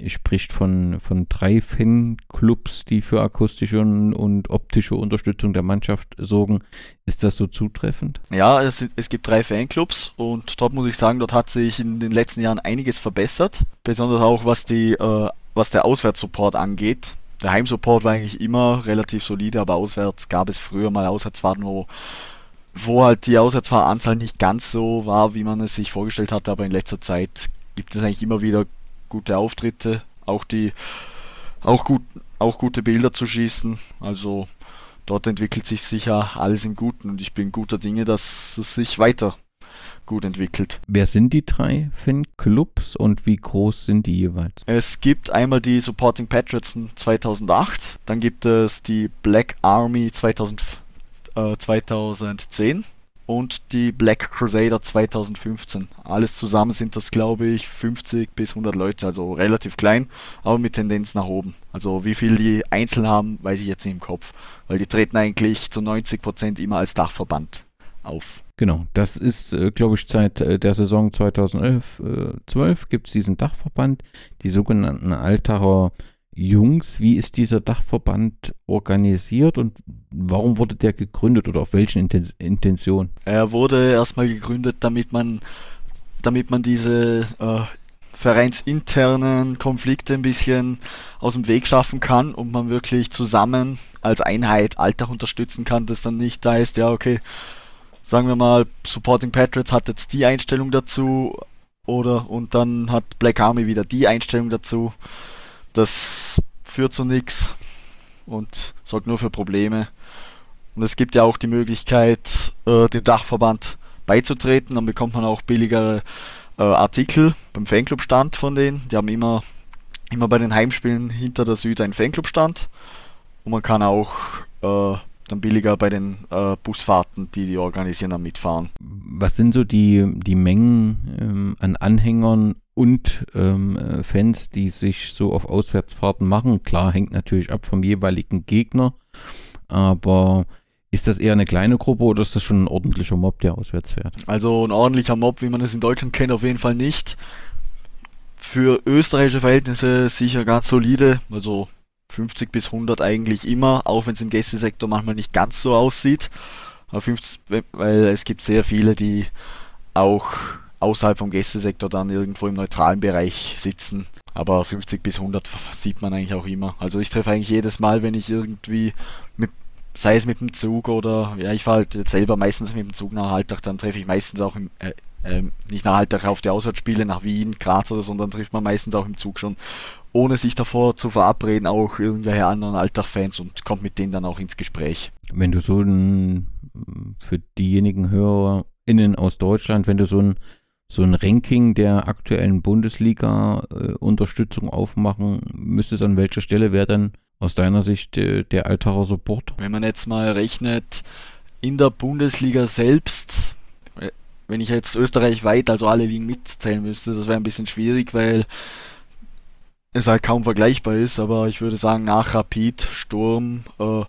spricht von, von drei Fanclubs, die für akustische und, und, optische Unterstützung der Mannschaft sorgen. Ist das so zutreffend? Ja, es, es gibt drei Fanclubs und dort muss ich sagen, dort hat sich in den letzten Jahren einiges verbessert. Besonders auch was, die, äh, was der Auswärtssupport angeht. Der Heimsupport war eigentlich immer relativ solide, aber auswärts gab es früher mal Auswärtsfahrten, wo, wo halt die Auswärtsfahranzahl nicht ganz so war, wie man es sich vorgestellt hatte, aber in letzter Zeit gibt es eigentlich immer wieder gute Auftritte, auch die auch gut auch gute Bilder zu schießen. Also dort entwickelt sich sicher alles im Guten und ich bin guter Dinge, dass es sich weiter gut entwickelt. Wer sind die drei Fanclubs und wie groß sind die jeweils? Es gibt einmal die Supporting Patriots 2008, dann gibt es die Black Army 2000, äh, 2010 und die Black Crusader 2015. Alles zusammen sind das, glaube ich, 50 bis 100 Leute, also relativ klein, aber mit Tendenz nach oben. Also wie viel die einzeln haben, weiß ich jetzt nicht im Kopf, weil die treten eigentlich zu 90 Prozent immer als Dachverband auf. Genau, das ist, äh, glaube ich, seit äh, der Saison 2011, äh, 12 gibt es diesen Dachverband, die sogenannten Altacher Jungs. Wie ist dieser Dachverband organisiert und warum wurde der gegründet oder auf welchen Intention? Er wurde erstmal gegründet, damit man, damit man diese äh, vereinsinternen Konflikte ein bisschen aus dem Weg schaffen kann und man wirklich zusammen als Einheit Alltag unterstützen kann, das dann nicht da ist, ja, okay, sagen wir mal, Supporting Patriots hat jetzt die Einstellung dazu oder und dann hat Black Army wieder die Einstellung dazu das führt zu nichts und sorgt nur für Probleme. Und es gibt ja auch die Möglichkeit, äh, dem Dachverband beizutreten. Dann bekommt man auch billigere äh, Artikel beim Fanclub-Stand von denen. Die haben immer, immer bei den Heimspielen hinter der Süd einen Fanclub-Stand. Und man kann auch äh, dann billiger bei den äh, Busfahrten, die die organisieren, dann mitfahren. Was sind so die, die Mengen ähm, an Anhängern und ähm, äh, Fans, die sich so auf Auswärtsfahrten machen? Klar, hängt natürlich ab vom jeweiligen Gegner, aber ist das eher eine kleine Gruppe oder ist das schon ein ordentlicher Mob, der auswärts fährt? Also ein ordentlicher Mob, wie man es in Deutschland kennt, auf jeden Fall nicht. Für österreichische Verhältnisse sicher ganz solide, also 50 bis 100 eigentlich immer, auch wenn es im Gästesektor manchmal nicht ganz so aussieht. Aber 50, weil es gibt sehr viele, die auch außerhalb vom Gästesektor dann irgendwo im neutralen Bereich sitzen. Aber 50 bis 100 sieht man eigentlich auch immer. Also ich treffe eigentlich jedes Mal, wenn ich irgendwie mit, sei es mit dem Zug oder ja, ich fahre halt jetzt selber meistens mit dem Zug nach Alltag, dann treffe ich meistens auch im, äh, äh, nicht nach Alltag auf die Auswärtsspiele nach Wien, Graz oder so, sondern trifft man meistens auch im Zug schon ohne sich davor zu verabreden, auch irgendwelche anderen Alltag-Fans und kommt mit denen dann auch ins Gespräch. Wenn du so ein, für diejenigen HörerInnen aus Deutschland, wenn du so ein, so ein Ranking der aktuellen Bundesliga-Unterstützung äh, aufmachen müsstest, an welcher Stelle wäre dann aus deiner Sicht äh, der Altacher Support? Wenn man jetzt mal rechnet, in der Bundesliga selbst, äh, wenn ich jetzt Österreich weit, also alle Ligen mitzählen müsste, das wäre ein bisschen schwierig, weil es halt kaum vergleichbar ist, aber ich würde sagen, nach Rapid, Sturm, äh,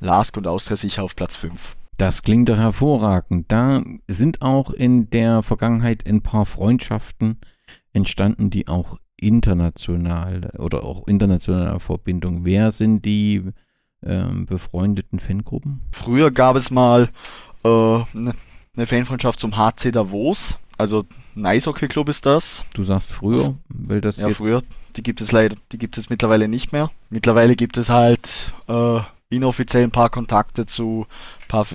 Lask und Austria sicher auf Platz 5. Das klingt doch hervorragend. Da sind auch in der Vergangenheit ein paar Freundschaften entstanden, die auch international oder auch internationale Verbindung. Wer sind die ähm, befreundeten Fangruppen? Früher gab es mal äh, eine ne Fanfreundschaft zum HC Davos. Also ein Eishockey-Club ist das. Du sagst früher, weil das Ja, früher. Die gibt es leider, die gibt es mittlerweile nicht mehr. Mittlerweile gibt es halt äh, inoffiziell ein paar Kontakte zu paar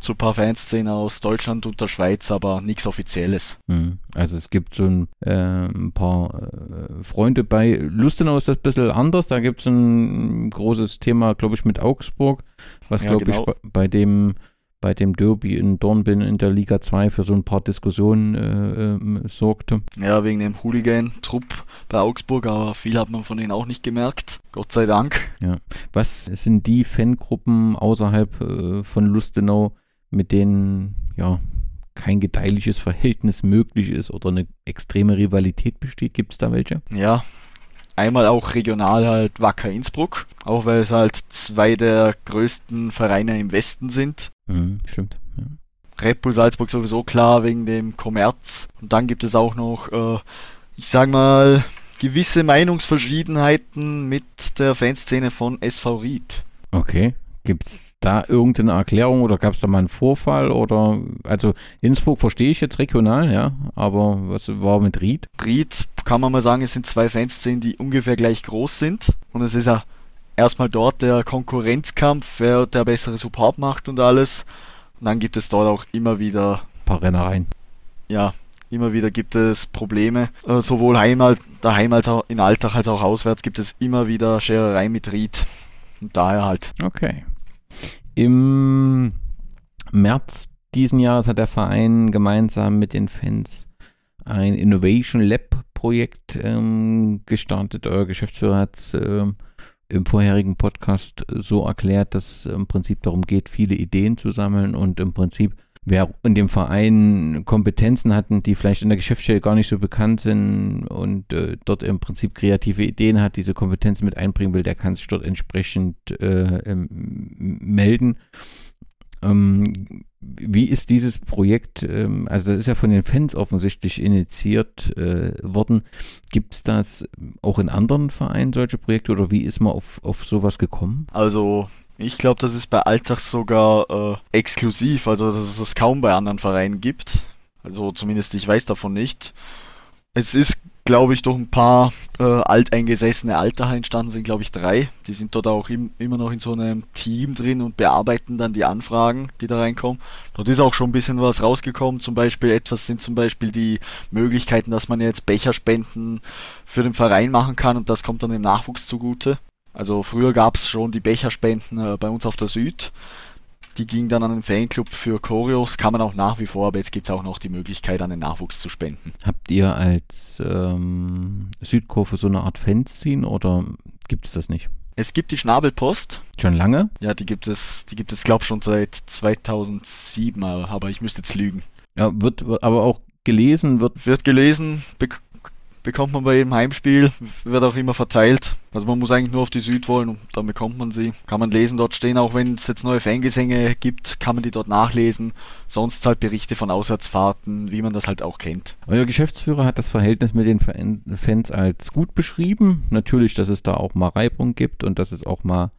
zu paar Fanszenen aus Deutschland und der Schweiz, aber nichts Offizielles. Hm. Also es gibt so ein, äh, ein paar äh, Freunde bei Lustenau ist das ein bisschen anders. Da gibt es ein großes Thema, glaube ich, mit Augsburg, was, ja, glaube genau. ich, bei, bei dem bei dem Derby in Dornbirn in der Liga 2 für so ein paar Diskussionen äh, äh, sorgte. Ja, wegen dem Hooligan-Trupp bei Augsburg, aber viel hat man von denen auch nicht gemerkt. Gott sei Dank. Ja. Was sind die Fangruppen außerhalb äh, von Lustenau, mit denen ja kein gedeihliches Verhältnis möglich ist oder eine extreme Rivalität besteht? Gibt es da welche? Ja, einmal auch regional halt Wacker Innsbruck, auch weil es halt zwei der größten Vereine im Westen sind. Mhm, stimmt. Ja. Red Bull Salzburg sowieso klar wegen dem Kommerz. Und dann gibt es auch noch, äh, ich sag mal, gewisse Meinungsverschiedenheiten mit der Fanszene von SV Ried. Okay. Gibt es da irgendeine Erklärung oder gab es da mal einen Vorfall oder also Innsbruck verstehe ich jetzt regional, ja, aber was war mit Ried? Ried kann man mal sagen, es sind zwei Fanszenen, die ungefähr gleich groß sind und es ist ja erstmal dort der Konkurrenzkampf, wer der bessere Support macht und alles. Und dann gibt es dort auch immer wieder ein paar Rennereien. Ja, immer wieder gibt es Probleme. Äh, sowohl Heimat, daheim als auch in Alltag als auch auswärts gibt es immer wieder Schererei mit Ried. Und daher halt. Okay. Im März diesen Jahres hat der Verein gemeinsam mit den Fans ein Innovation Lab Projekt ähm, gestartet. Euer Geschäftsführer hat es ähm, im vorherigen Podcast so erklärt, dass es im Prinzip darum geht, viele Ideen zu sammeln und im Prinzip wer in dem Verein Kompetenzen hatten, die vielleicht in der Geschäftsstelle gar nicht so bekannt sind und äh, dort im Prinzip kreative Ideen hat, diese Kompetenzen mit einbringen will, der kann sich dort entsprechend äh, ähm, melden. Ähm, wie ist dieses Projekt, ähm, also das ist ja von den Fans offensichtlich initiiert äh, worden. Gibt es das auch in anderen Vereinen, solche Projekte, oder wie ist man auf, auf sowas gekommen? Also ich glaube, das ist bei Alltag sogar äh, exklusiv, also dass es das kaum bei anderen Vereinen gibt. Also zumindest ich weiß davon nicht. Es ist, glaube ich, durch ein paar äh, alteingesessene Alter entstanden, sind glaube ich drei. Die sind dort auch im, immer noch in so einem Team drin und bearbeiten dann die Anfragen, die da reinkommen. Dort ist auch schon ein bisschen was rausgekommen. Zum Beispiel etwas sind zum Beispiel die Möglichkeiten, dass man jetzt Becherspenden für den Verein machen kann und das kommt dann dem Nachwuchs zugute. Also früher gab es schon die Becherspenden äh, bei uns auf der Süd. Die ging dann an den Fanclub für Choreos, kann man auch nach wie vor, aber jetzt gibt es auch noch die Möglichkeit, an den Nachwuchs zu spenden. Habt ihr als ähm, Südkurve so eine Art Fanzine oder gibt es das nicht? Es gibt die Schnabelpost. Schon lange? Ja, die gibt es, die gibt es, glaube ich, schon seit 2007, aber ich müsste jetzt lügen. Ja, wird, wird aber auch gelesen, wird. Wird gelesen, bekommt man bei jedem Heimspiel, wird auch immer verteilt. Also man muss eigentlich nur auf die Süd wollen und dann bekommt man sie. Kann man lesen, dort stehen, auch wenn es jetzt neue Fangesänge gibt, kann man die dort nachlesen. Sonst halt Berichte von Auswärtsfahrten, wie man das halt auch kennt. Euer Geschäftsführer hat das Verhältnis mit den Fans als gut beschrieben. Natürlich, dass es da auch mal Reibung gibt und dass es auch mal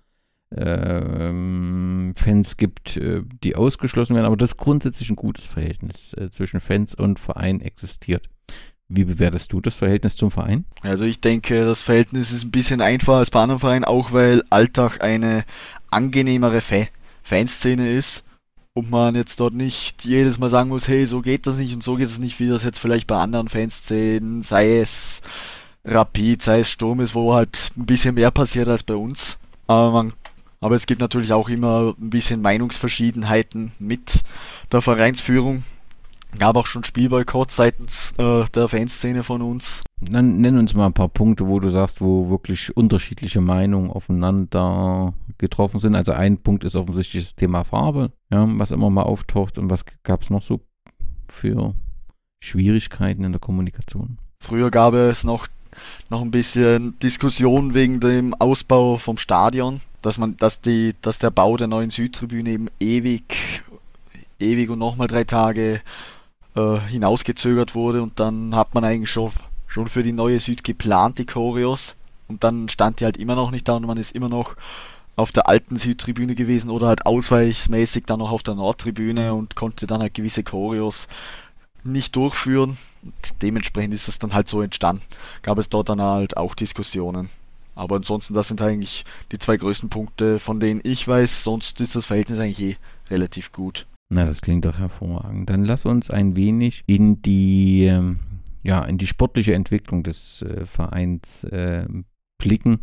ähm, Fans gibt, äh, die ausgeschlossen werden, aber dass grundsätzlich ein gutes Verhältnis äh, zwischen Fans und Verein existiert. Wie bewertest du das Verhältnis zum Verein? Also ich denke, das Verhältnis ist ein bisschen einfacher als bei anderen Vereinen, auch weil Alltag eine angenehmere Fa Fanszene ist und man jetzt dort nicht jedes Mal sagen muss, hey, so geht das nicht und so geht es nicht, wie das jetzt vielleicht bei anderen Fanszenen, sei es Rapid, sei es Sturm ist, wo halt ein bisschen mehr passiert als bei uns. Aber, man, aber es gibt natürlich auch immer ein bisschen Meinungsverschiedenheiten mit der Vereinsführung Gab auch schon Spielboykott seitens äh, der Fanszene von uns. Dann nenn uns mal ein paar Punkte, wo du sagst, wo wirklich unterschiedliche Meinungen aufeinander getroffen sind. Also ein Punkt ist offensichtlich das Thema Farbe, ja, was immer mal auftaucht. Und was gab es noch so für Schwierigkeiten in der Kommunikation? Früher gab es noch, noch ein bisschen Diskussion wegen dem Ausbau vom Stadion, dass man, dass die, dass der Bau der neuen Südtribüne eben ewig, ewig und nochmal drei Tage äh, hinausgezögert wurde und dann hat man eigentlich schon, schon für die neue Süd geplant, die Choreos. Und dann stand die halt immer noch nicht da und man ist immer noch auf der alten Südtribüne gewesen oder halt ausweichsmäßig dann noch auf der Nordtribüne und konnte dann halt gewisse Choreos nicht durchführen. Und dementsprechend ist es dann halt so entstanden. Gab es dort dann halt auch Diskussionen. Aber ansonsten, das sind eigentlich die zwei größten Punkte, von denen ich weiß. Sonst ist das Verhältnis eigentlich eh relativ gut. Na, das klingt doch hervorragend. Dann lass uns ein wenig in die, ähm, ja, in die sportliche Entwicklung des äh, Vereins äh, blicken.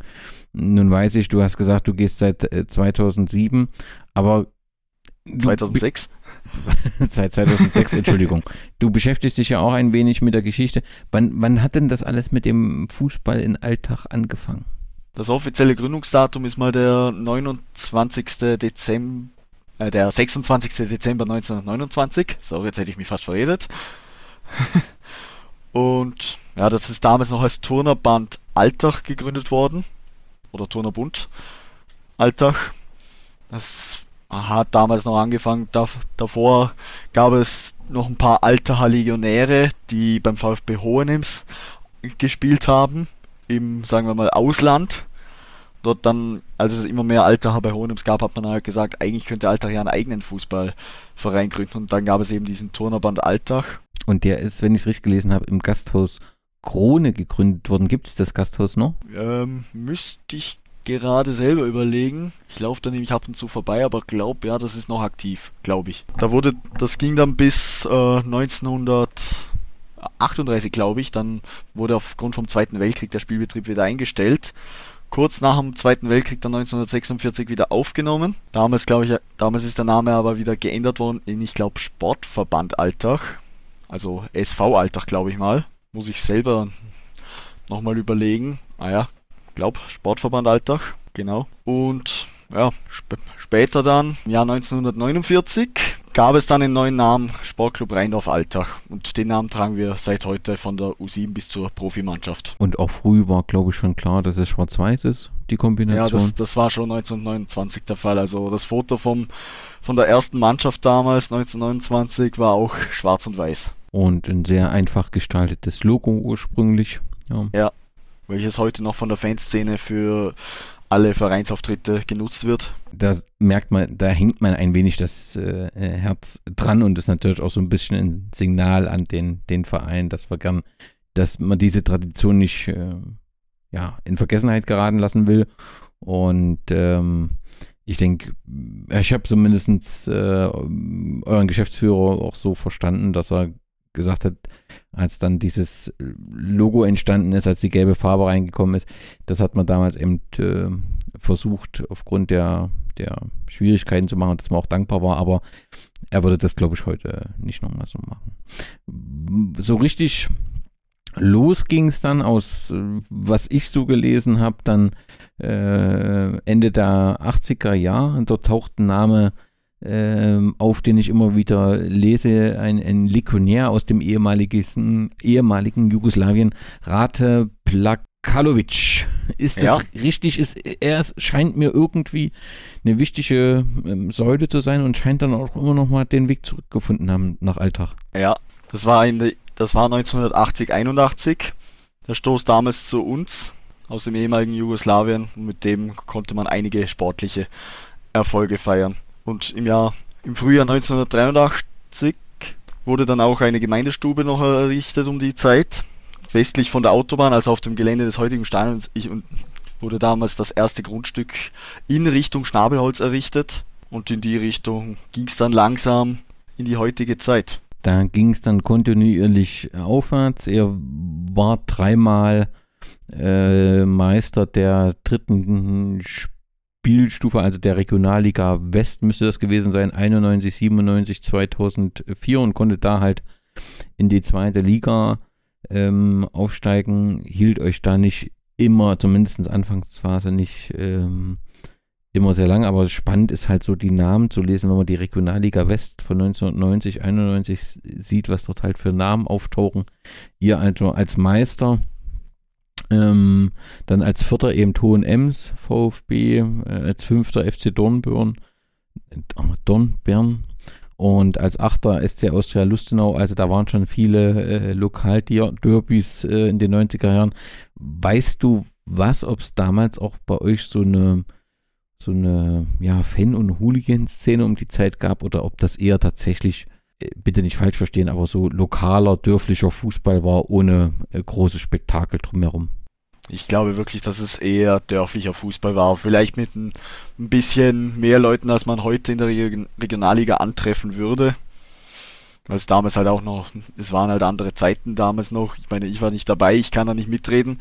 Nun weiß ich, du hast gesagt, du gehst seit äh, 2007, aber 2006. 2006, Entschuldigung. Du beschäftigst dich ja auch ein wenig mit der Geschichte. Wann, wann hat denn das alles mit dem Fußball in Alltag angefangen? Das offizielle Gründungsdatum ist mal der 29. Dezember, äh, der 26. Dezember 1929. So, jetzt hätte ich mich fast verredet. Und ja, das ist damals noch als Turnerband Alltag gegründet worden. Oder Turnerbund Alltag. Das hat damals noch angefangen. Da, davor gab es noch ein paar Altacher Legionäre, die beim VfB Hohenems gespielt haben. Im, sagen wir mal, Ausland. Dort dann, als es immer mehr Altacher bei Hohenems gab, hat man halt gesagt, eigentlich könnte Altach ja einen eigenen Fußballverein gründen. Und dann gab es eben diesen Turnerband Altach. Und der ist, wenn ich es richtig gelesen habe, im Gasthaus Krone gegründet worden. Gibt es das Gasthaus noch? Ähm, müsste ich gerade selber überlegen. Ich laufe da nämlich ab und zu vorbei, aber glaube, ja, das ist noch aktiv, glaube ich. Da wurde, das ging dann bis äh, 1938, glaube ich. Dann wurde aufgrund vom Zweiten Weltkrieg der Spielbetrieb wieder eingestellt. Kurz nach dem Zweiten Weltkrieg dann 1946 wieder aufgenommen. Damals, glaube ich, damals ist der Name aber wieder geändert worden in, ich glaube, Sportverband Alltag. Also SV Alltag, glaube ich mal. Muss ich selber nochmal überlegen. Ah ja, glaube Sportverband Alltag, genau. Und ja, sp später dann, im Jahr 1949, gab es dann einen neuen Namen, Sportclub Rheindorf Alltag. Und den Namen tragen wir seit heute von der U7 bis zur Profimannschaft. Und auch früh war, glaube ich, schon klar, dass es schwarz-weiß ist, die Kombination. Ja, das, das war schon 1929 der Fall. Also das Foto vom, von der ersten Mannschaft damals, 1929, war auch schwarz und weiß. Und ein sehr einfach gestaltetes Logo ursprünglich. Ja, ja welches heute noch von der Fanszene für alle Vereinsauftritte genutzt wird. Da merkt man, da hängt man ein wenig das äh, Herz dran und ist natürlich auch so ein bisschen ein Signal an den, den Verein, dass wir gern, dass man diese Tradition nicht äh, ja, in Vergessenheit geraten lassen will. Und ähm, ich denke, ich habe zumindest äh, euren Geschäftsführer auch so verstanden, dass er gesagt hat, als dann dieses Logo entstanden ist, als die gelbe Farbe reingekommen ist, das hat man damals eben äh, versucht, aufgrund der, der Schwierigkeiten zu machen, dass man auch dankbar war, aber er würde das, glaube ich, heute nicht nochmal so machen. So richtig los ging es dann aus, was ich so gelesen habe, dann äh, Ende der 80er Jahre, dort taucht ein Name ähm, auf den ich immer wieder lese, ein, ein Likonier aus dem ehemaligen, ehemaligen Jugoslawien, Rate Plakalovic. Ist das ja. richtig? Ist, er scheint mir irgendwie eine wichtige ähm, Säule zu sein und scheint dann auch immer noch mal den Weg zurückgefunden haben nach Alltag. Ja, das war, in, das war 1980, 81. Der Stoß damals zu uns aus dem ehemaligen Jugoslawien mit dem konnte man einige sportliche Erfolge feiern. Und im Jahr, im Frühjahr 1983 wurde dann auch eine Gemeindestube noch errichtet um die Zeit. Westlich von der Autobahn, also auf dem Gelände des heutigen Stadions, wurde damals das erste Grundstück in Richtung Schnabelholz errichtet. Und in die Richtung ging es dann langsam in die heutige Zeit. Da ging es dann kontinuierlich aufwärts. Er war dreimal äh, Meister der dritten Spiel Spielstufe, also der Regionalliga West müsste das gewesen sein, 91, 97, 2004 und konnte da halt in die zweite Liga ähm, aufsteigen, hielt euch da nicht immer, zumindest Anfangsphase nicht ähm, immer sehr lang, aber spannend ist halt so die Namen zu lesen, wenn man die Regionalliga West von 1990, 91 sieht, was dort halt für Namen auftauchen. Ihr also als Meister ähm, dann als Vierter eben Hohen Ems VfB, äh, als Fünfter FC Dornbirn, äh, Dornbirn und als Achter SC Austria Lustenau. Also da waren schon viele äh, Lokalderbys äh, in den 90er Jahren. Weißt du was, ob es damals auch bei euch so eine so eine ja, Fan- und Hooligan-Szene um die Zeit gab oder ob das eher tatsächlich äh, bitte nicht falsch verstehen, aber so lokaler, dörflicher Fußball war ohne äh, großes Spektakel drumherum. Ich glaube wirklich, dass es eher dörflicher Fußball war. Vielleicht mit ein, bisschen mehr Leuten, als man heute in der Regionalliga antreffen würde. Weil es damals halt auch noch, es waren halt andere Zeiten damals noch. Ich meine, ich war nicht dabei, ich kann da nicht mitreden.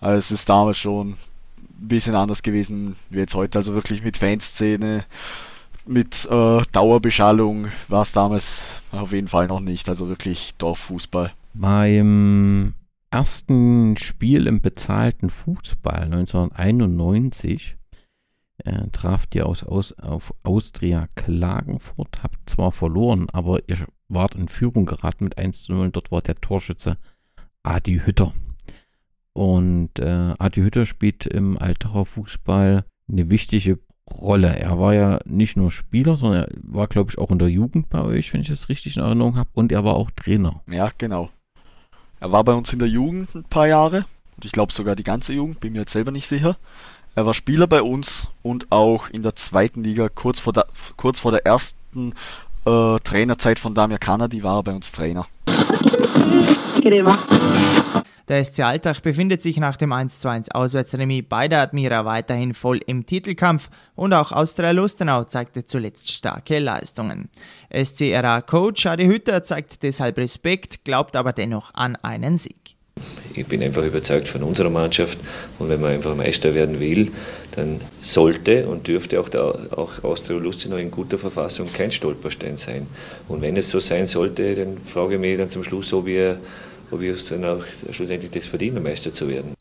Aber es ist damals schon ein bisschen anders gewesen wie jetzt heute. Also wirklich mit Fanszene, mit äh, Dauerbeschallung war es damals auf jeden Fall noch nicht. Also wirklich Dorffußball. Beim ersten Spiel im bezahlten Fußball 1991 äh, traft ihr aus, aus, auf Austria Klagenfurt, habt zwar verloren, aber ihr wart in Führung geraten mit 1 zu 0. Dort war der Torschütze Adi Hütter. Und äh, Adi Hütter spielt im Alterer Fußball eine wichtige Rolle. Er war ja nicht nur Spieler, sondern er war, glaube ich, auch in der Jugend bei euch, wenn ich das richtig in Erinnerung habe. Und er war auch Trainer. Ja, genau. Er war bei uns in der Jugend ein paar Jahre. Und ich glaube sogar die ganze Jugend, bin mir jetzt selber nicht sicher. Er war Spieler bei uns und auch in der zweiten Liga, kurz vor der, kurz vor der ersten äh, Trainerzeit von Damir Kanadi war er bei uns Trainer. Der SC Alltag befindet sich nach dem 1:1 Auswärtsremis bei der Admira weiterhin voll im Titelkampf und auch Austria Lustenau zeigte zuletzt starke Leistungen. SCRA-Coach Adi Hütter zeigt deshalb Respekt, glaubt aber dennoch an einen Sieg ich bin einfach überzeugt von unserer Mannschaft und wenn man einfach Meister werden will, dann sollte und dürfte auch, der, auch Austria Lustenau in guter Verfassung kein Stolperstein sein. Und wenn es so sein sollte, dann frage ich mich dann zum Schluss, ob wir, ob wir uns dann auch schlussendlich das verdienen, Meister zu werden.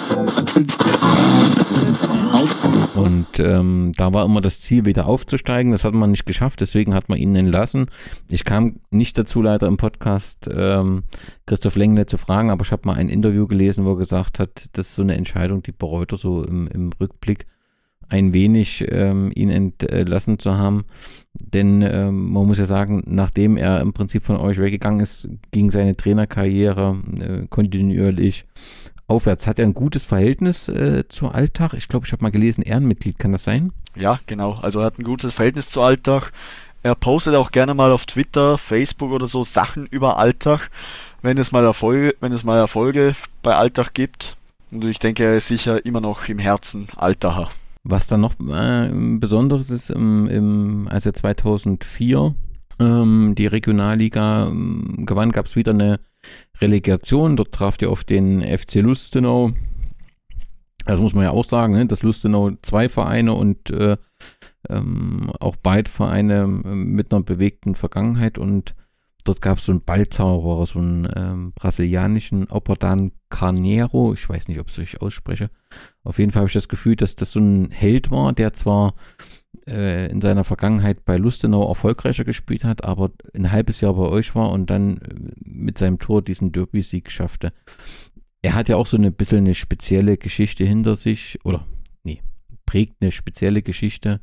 Und ähm, da war immer das Ziel, wieder aufzusteigen. Das hat man nicht geschafft, deswegen hat man ihn entlassen. Ich kam nicht dazu, leider im Podcast ähm, Christoph Lengle zu fragen, aber ich habe mal ein Interview gelesen, wo er gesagt hat, das ist so eine Entscheidung, die bereut er so im, im Rückblick ein wenig ähm, ihn entlassen zu haben. Denn ähm, man muss ja sagen, nachdem er im Prinzip von euch weggegangen ist, ging seine Trainerkarriere äh, kontinuierlich aufwärts. Hat er ein gutes Verhältnis äh, zu Alltag? Ich glaube, ich habe mal gelesen, Ehrenmitglied, kann das sein? Ja, genau. Also er hat ein gutes Verhältnis zu Alltag. Er postet auch gerne mal auf Twitter, Facebook oder so Sachen über Alltag, wenn es mal Erfolge, wenn es mal Erfolge bei Alltag gibt. Und ich denke, er ist sicher immer noch im Herzen Alltacher. Was dann noch äh, Besonderes ist, im, im, als er 2004 ähm, die Regionalliga ähm, gewann, gab es wieder eine Relegation. Dort traf ihr auf den FC Lustenau. Das muss man ja auch sagen, ne? dass Lustenau zwei Vereine und äh, ähm, auch beide Vereine ähm, mit einer bewegten Vergangenheit und dort gab es so einen Ballzauberer, so einen ähm, brasilianischen Operdan Carneiro. Ich weiß nicht, ob ich es ausspreche. Auf jeden Fall habe ich das Gefühl, dass das so ein Held war, der zwar äh, in seiner Vergangenheit bei Lustenau erfolgreicher gespielt hat, aber ein halbes Jahr bei euch war und dann äh, mit seinem Tor diesen Derby-Sieg schaffte. Er hat ja auch so ein bisschen eine spezielle Geschichte hinter sich, oder nee, prägt eine spezielle Geschichte,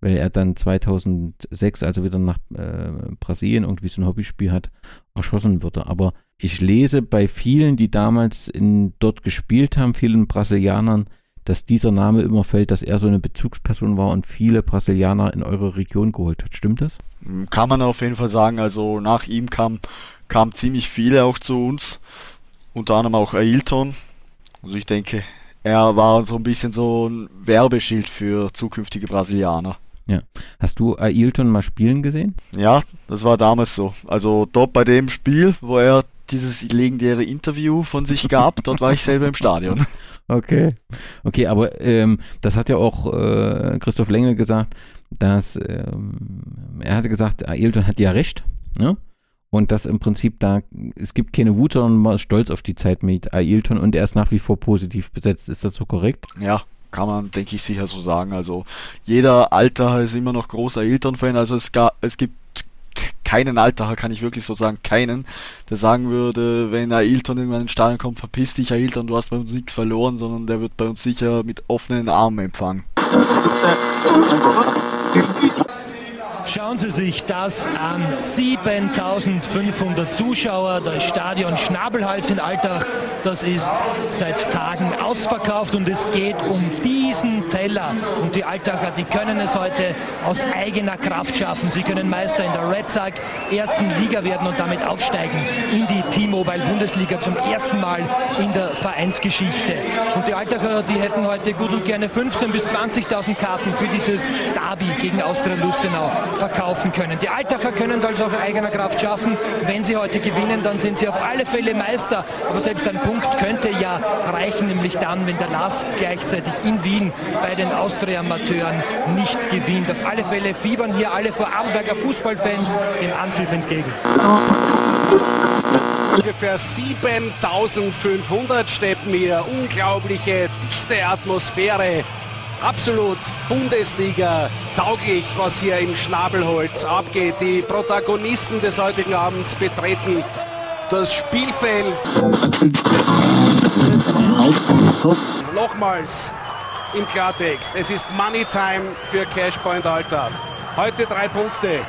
weil er dann 2006, also wieder nach äh, Brasilien irgendwie so ein Hobbyspiel hat, erschossen wurde. Aber ich lese bei vielen, die damals in, dort gespielt haben, vielen Brasilianern, dass dieser Name immer fällt, dass er so eine Bezugsperson war und viele Brasilianer in eure Region geholt hat. Stimmt das? Kann man auf jeden Fall sagen. Also nach ihm kam, kam ziemlich viele auch zu uns. Unter anderem auch Ailton. Also ich denke, er war so ein bisschen so ein Werbeschild für zukünftige Brasilianer. Ja. Hast du Ailton mal spielen gesehen? Ja, das war damals so. Also dort bei dem Spiel, wo er dieses legendäre Interview von sich gab, dort war ich selber im Stadion. Okay. Okay, aber ähm, das hat ja auch äh, Christoph Lengel gesagt, dass ähm, er hatte gesagt, Ailton hat ja recht, ne? Und dass im Prinzip da, es gibt keine Wut, sondern man ist stolz auf die Zeit mit Ailton und er ist nach wie vor positiv besetzt. Ist das so korrekt? Ja, kann man, denke ich, sicher so sagen. Also jeder Alter ist immer noch großer Ailton-Fan. Also es, gab, es gibt keinen Alter, kann ich wirklich so sagen, keinen, der sagen würde, wenn Ailton irgendwann ins Stadion kommt, verpiss dich Ailton, du hast bei uns nichts verloren, sondern der wird bei uns sicher mit offenen Armen empfangen. Schauen Sie sich das an. 7500 Zuschauer, das Stadion Schnabelhals in Alltag, das ist seit Tagen ausverkauft und es geht um diesen Teller. Und die Alltacher, die können es heute aus eigener Kraft schaffen. Sie können Meister in der Red Sox ersten Liga werden und damit aufsteigen in die T-Mobile Bundesliga zum ersten Mal in der Vereinsgeschichte. Und die Alltacher, die hätten heute gut und gerne 15.000 bis 20.000 Karten für dieses Derby gegen Austria Lustenau verkaufen können. Die Altacher können es also auf eigener Kraft schaffen. Wenn sie heute gewinnen, dann sind sie auf alle Fälle Meister. Aber selbst ein Punkt könnte ja reichen, nämlich dann, wenn der Lass gleichzeitig in Wien bei den Austria-Amateuren nicht gewinnt. Auf alle Fälle fiebern hier alle vor Adelberger Fußballfans dem Anpfiff entgegen. Ungefähr 7500 steppen hier. Unglaubliche, dichte Atmosphäre. Absolut Bundesliga tauglich, was hier im Schnabelholz abgeht. Die Protagonisten des heutigen Abends betreten das Spielfeld. Nochmals im Klartext. Es ist Money Time für Cashpoint Alltag. Heute drei Punkte.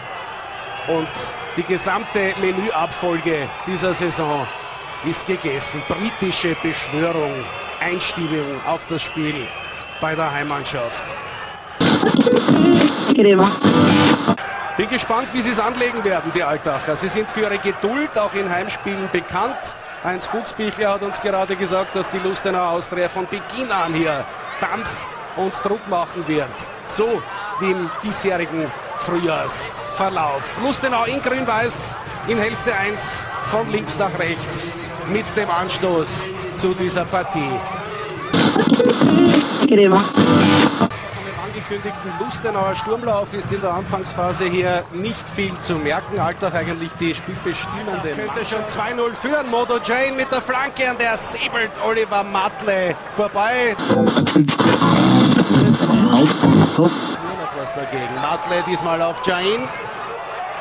Und die gesamte Menüabfolge dieser Saison ist gegessen. Britische Beschwörung, Einstimmung auf das Spiel bei der Heimmannschaft. Bin gespannt, wie sie es anlegen werden, die Altacher. Sie sind für ihre Geduld auch in Heimspielen bekannt. Heinz Fuchsbichler hat uns gerade gesagt, dass die Lustenau Austria von Beginn an hier Dampf und Druck machen wird. So wie im bisherigen Frühjahrsverlauf. Lustenau in grün-weiß in Hälfte 1 von links nach rechts mit dem Anstoß zu dieser Partie. Angekündigten Lustenauer Sturmlauf ist in der Anfangsphase hier nicht viel zu merken. Alltag eigentlich die spielbestimmende. Könnte schon 2-0 führen. Modo Jane mit der Flanke und der säbelt Oliver Matle vorbei was dagegen. Matle diesmal auf Jain.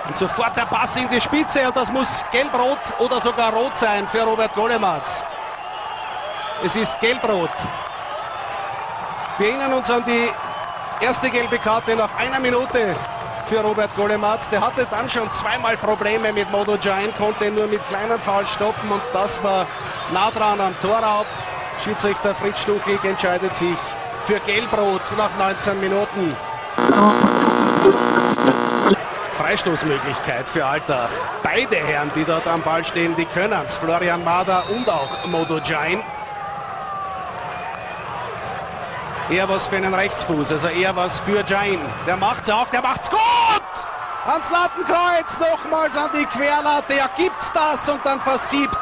Und sofort der Pass in die Spitze und das muss gelb-rot oder sogar rot sein für Robert Golematz. Es ist gelb-rot. Wir erinnern uns an die erste gelbe Karte nach einer Minute für Robert Golematz. Der hatte dann schon zweimal Probleme mit Modo Giant, konnte nur mit kleinen Fouls stoppen und das war nah dran am Torraub. Schiedsrichter Fritz Stuchlig entscheidet sich für Gelbrot nach 19 Minuten. Freistoßmöglichkeit für Alltag. Beide Herren, die dort am Ball stehen, die können es. Florian Mader und auch Modo Jain. Eher was für einen Rechtsfuß, also eher was für Jain. Der macht's auch, der macht's gut! Ans Lattenkreuz, nochmals an die Querlatte, er gibt's das und dann versiebt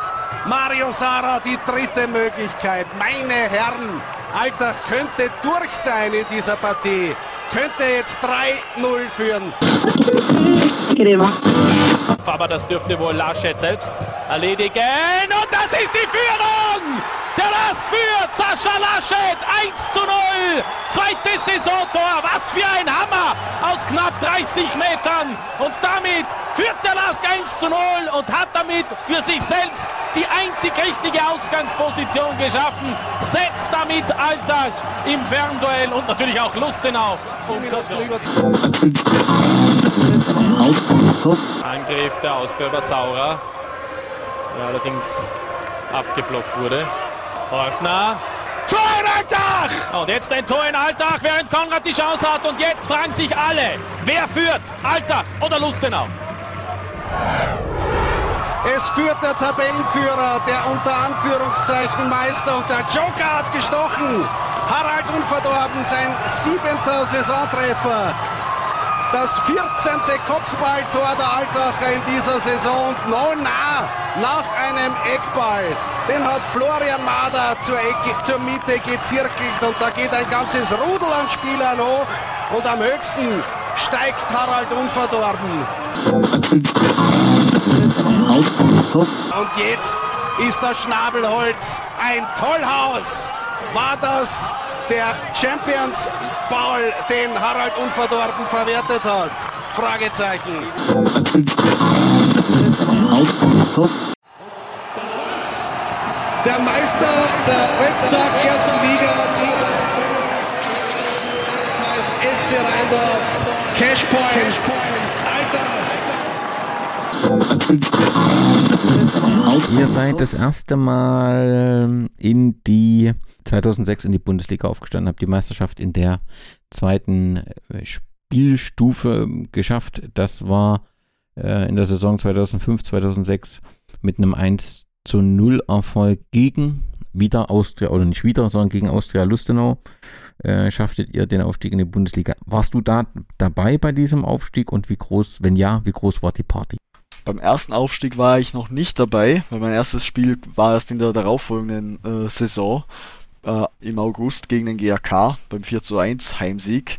Mario Sara die dritte Möglichkeit. Meine Herren, Alltag könnte durch sein in dieser Partie könnte jetzt 3-0 führen. Aber das dürfte wohl Laschet selbst erledigen. Und das ist die Führung! Der Lask führt Sascha Laschet 1 zu 0. Zweites Saisontor. Was für ein Hammer aus knapp 30 Metern. Und damit führt der Lask 1 zu 0 und hat damit für sich selbst die einzig richtige Ausgangsposition geschaffen. Setzt damit Alltag im Fernduell und natürlich auch Lustenau. Angriff der Austria Saurer, der allerdings abgeblockt wurde. Ortner. Tor in Alltag! Und jetzt ein Tor in Alltag, während Konrad die Chance hat. Und jetzt fragen sich alle, wer führt? Alltag oder Lustenau? Es führt der Tabellenführer, der unter Anführungszeichen Meister und der Joker hat gestochen. Harald Unverdorben, sein siebenter Saisontreffer. Das 14. Kopfballtor der Altacher in dieser Saison no nah nach einem Eckball. Den hat Florian Mader zur, Ecke, zur Mitte gezirkelt und da geht ein ganzes Rudel an Spielern hoch und am höchsten steigt Harald Unverdorben. Und jetzt ist das Schnabelholz ein Tollhaus. War das der Champions Ball, den Harald Unverdorben verwertet hat? Fragezeichen. Der Meister der Sox ersten Liga 2012. Das heißt SC Rheindorf. Cashpoint. Alter. Ihr seid das erste Mal in die 2006 in die Bundesliga aufgestanden, habt die Meisterschaft in der zweiten äh, Spielstufe geschafft. Das war äh, in der Saison 2005, 2006 mit einem 1 zu 0 Erfolg gegen wieder Austria, oder nicht wieder, sondern gegen Austria Lustenau. Äh, schafftet ihr den Aufstieg in die Bundesliga. Warst du da dabei bei diesem Aufstieg und wie groß, wenn ja, wie groß war die Party? Beim ersten Aufstieg war ich noch nicht dabei, weil mein erstes Spiel war erst in der darauffolgenden äh, Saison. äh, im August gegen den GAK beim 4 zu 1 Heimsieg.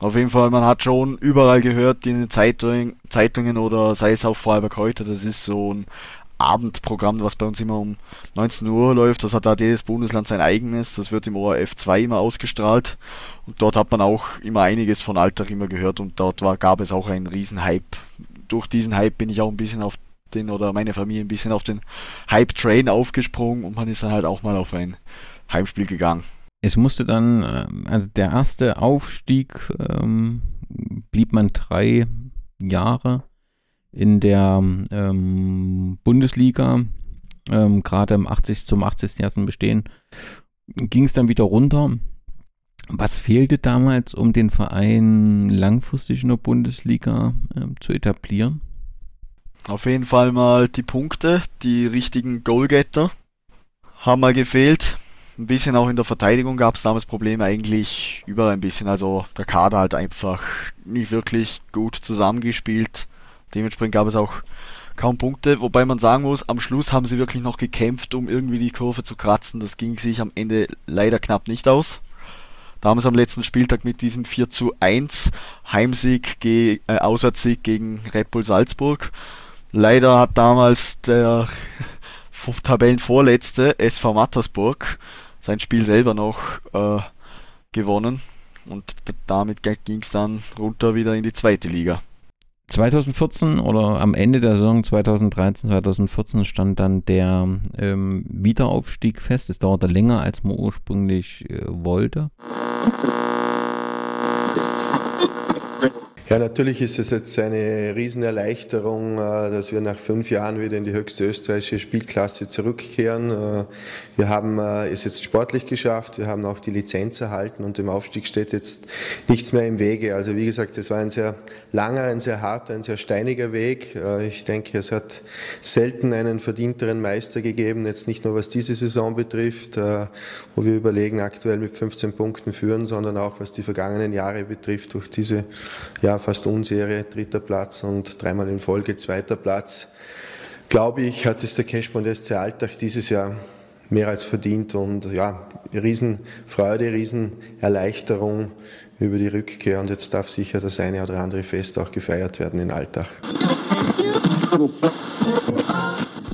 Auf jeden Fall, man hat schon überall gehört in den Zeitungen, Zeitungen oder sei es auch Vorarlberg heute, das ist so ein Abendprogramm, was bei uns immer um 19 Uhr läuft. Das hat da jedes Bundesland sein eigenes. Das wird im ORF 2 immer ausgestrahlt. Und dort hat man auch immer einiges von Alltag immer gehört und dort war, gab es auch einen riesen Hype. Durch diesen Hype bin ich auch ein bisschen auf den oder meine Familie ein bisschen auf den Hype-Train aufgesprungen und man ist dann halt auch mal auf ein Heimspiel gegangen. Es musste dann, äh, also der erste Aufstieg ähm, blieb man drei Jahre in der ähm, Bundesliga, ähm, gerade im 80 zum 80. Jahr Bestehen, ging es dann wieder runter. Was fehlte damals, um den Verein langfristig in der Bundesliga äh, zu etablieren? Auf jeden Fall mal die Punkte, die richtigen Goalgetter haben mal gefehlt. Ein bisschen auch in der Verteidigung gab es damals Probleme eigentlich überall ein bisschen. Also der Kader halt einfach nicht wirklich gut zusammengespielt. Dementsprechend gab es auch kaum Punkte, wobei man sagen muss, am Schluss haben sie wirklich noch gekämpft, um irgendwie die Kurve zu kratzen. Das ging sich am Ende leider knapp nicht aus. Damals am letzten Spieltag mit diesem 4 zu 1 Heimsieg, äh, Auswärtssieg gegen Red Bull Salzburg. Leider hat damals der Tabellenvorletzte SV Mattersburg sein Spiel selber noch äh, gewonnen und damit ging es dann runter wieder in die zweite Liga. 2014 oder am Ende der Saison 2013, 2014 stand dann der ähm, Wiederaufstieg fest. Es dauerte länger, als man ursprünglich äh, wollte. Ja, natürlich ist es jetzt eine Riesenerleichterung, äh, dass wir nach fünf Jahren wieder in die höchste österreichische Spielklasse zurückkehren. Äh, wir haben äh, es jetzt sportlich geschafft, wir haben auch die Lizenz erhalten und dem Aufstieg steht jetzt nichts mehr im Wege. Also wie gesagt, es war ein sehr langer, ein sehr harter, ein sehr steiniger Weg. Ich denke, es hat selten einen verdienteren Meister gegeben, jetzt nicht nur was diese Saison betrifft, wo wir überlegen, aktuell mit 15 Punkten führen, sondern auch was die vergangenen Jahre betrifft durch diese ja, fast Unserie, dritter Platz und dreimal in Folge zweiter Platz. Glaube ich, hat es der Cashbond SC Alltag dieses Jahr mehr als verdient und ja, Riesenfreude, Riesenerleichterung über die Rückkehr und jetzt darf sicher das eine oder andere Fest auch gefeiert werden in Alltag.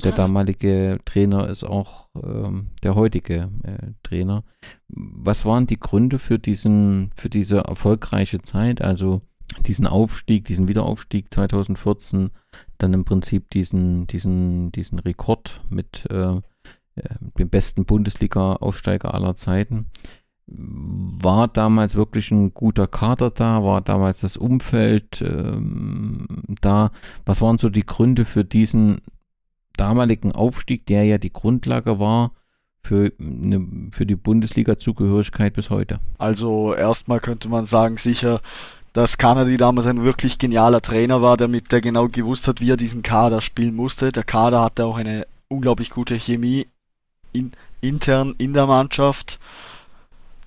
Der damalige Trainer ist auch ähm, der heutige äh, Trainer. Was waren die Gründe für diesen, für diese erfolgreiche Zeit? Also diesen Aufstieg, diesen Wiederaufstieg 2014, dann im Prinzip diesen, diesen, diesen Rekord mit äh, äh, dem besten Bundesliga-Aufsteiger aller Zeiten. War damals wirklich ein guter Kader da? War damals das Umfeld ähm, da? Was waren so die Gründe für diesen damaligen Aufstieg, der ja die Grundlage war für, eine, für die Bundesliga-Zugehörigkeit bis heute? Also erstmal könnte man sagen, sicher dass Kanadi damals ein wirklich genialer Trainer war, der mit der genau gewusst hat, wie er diesen Kader spielen musste. Der Kader hatte auch eine unglaublich gute Chemie in, intern in der Mannschaft.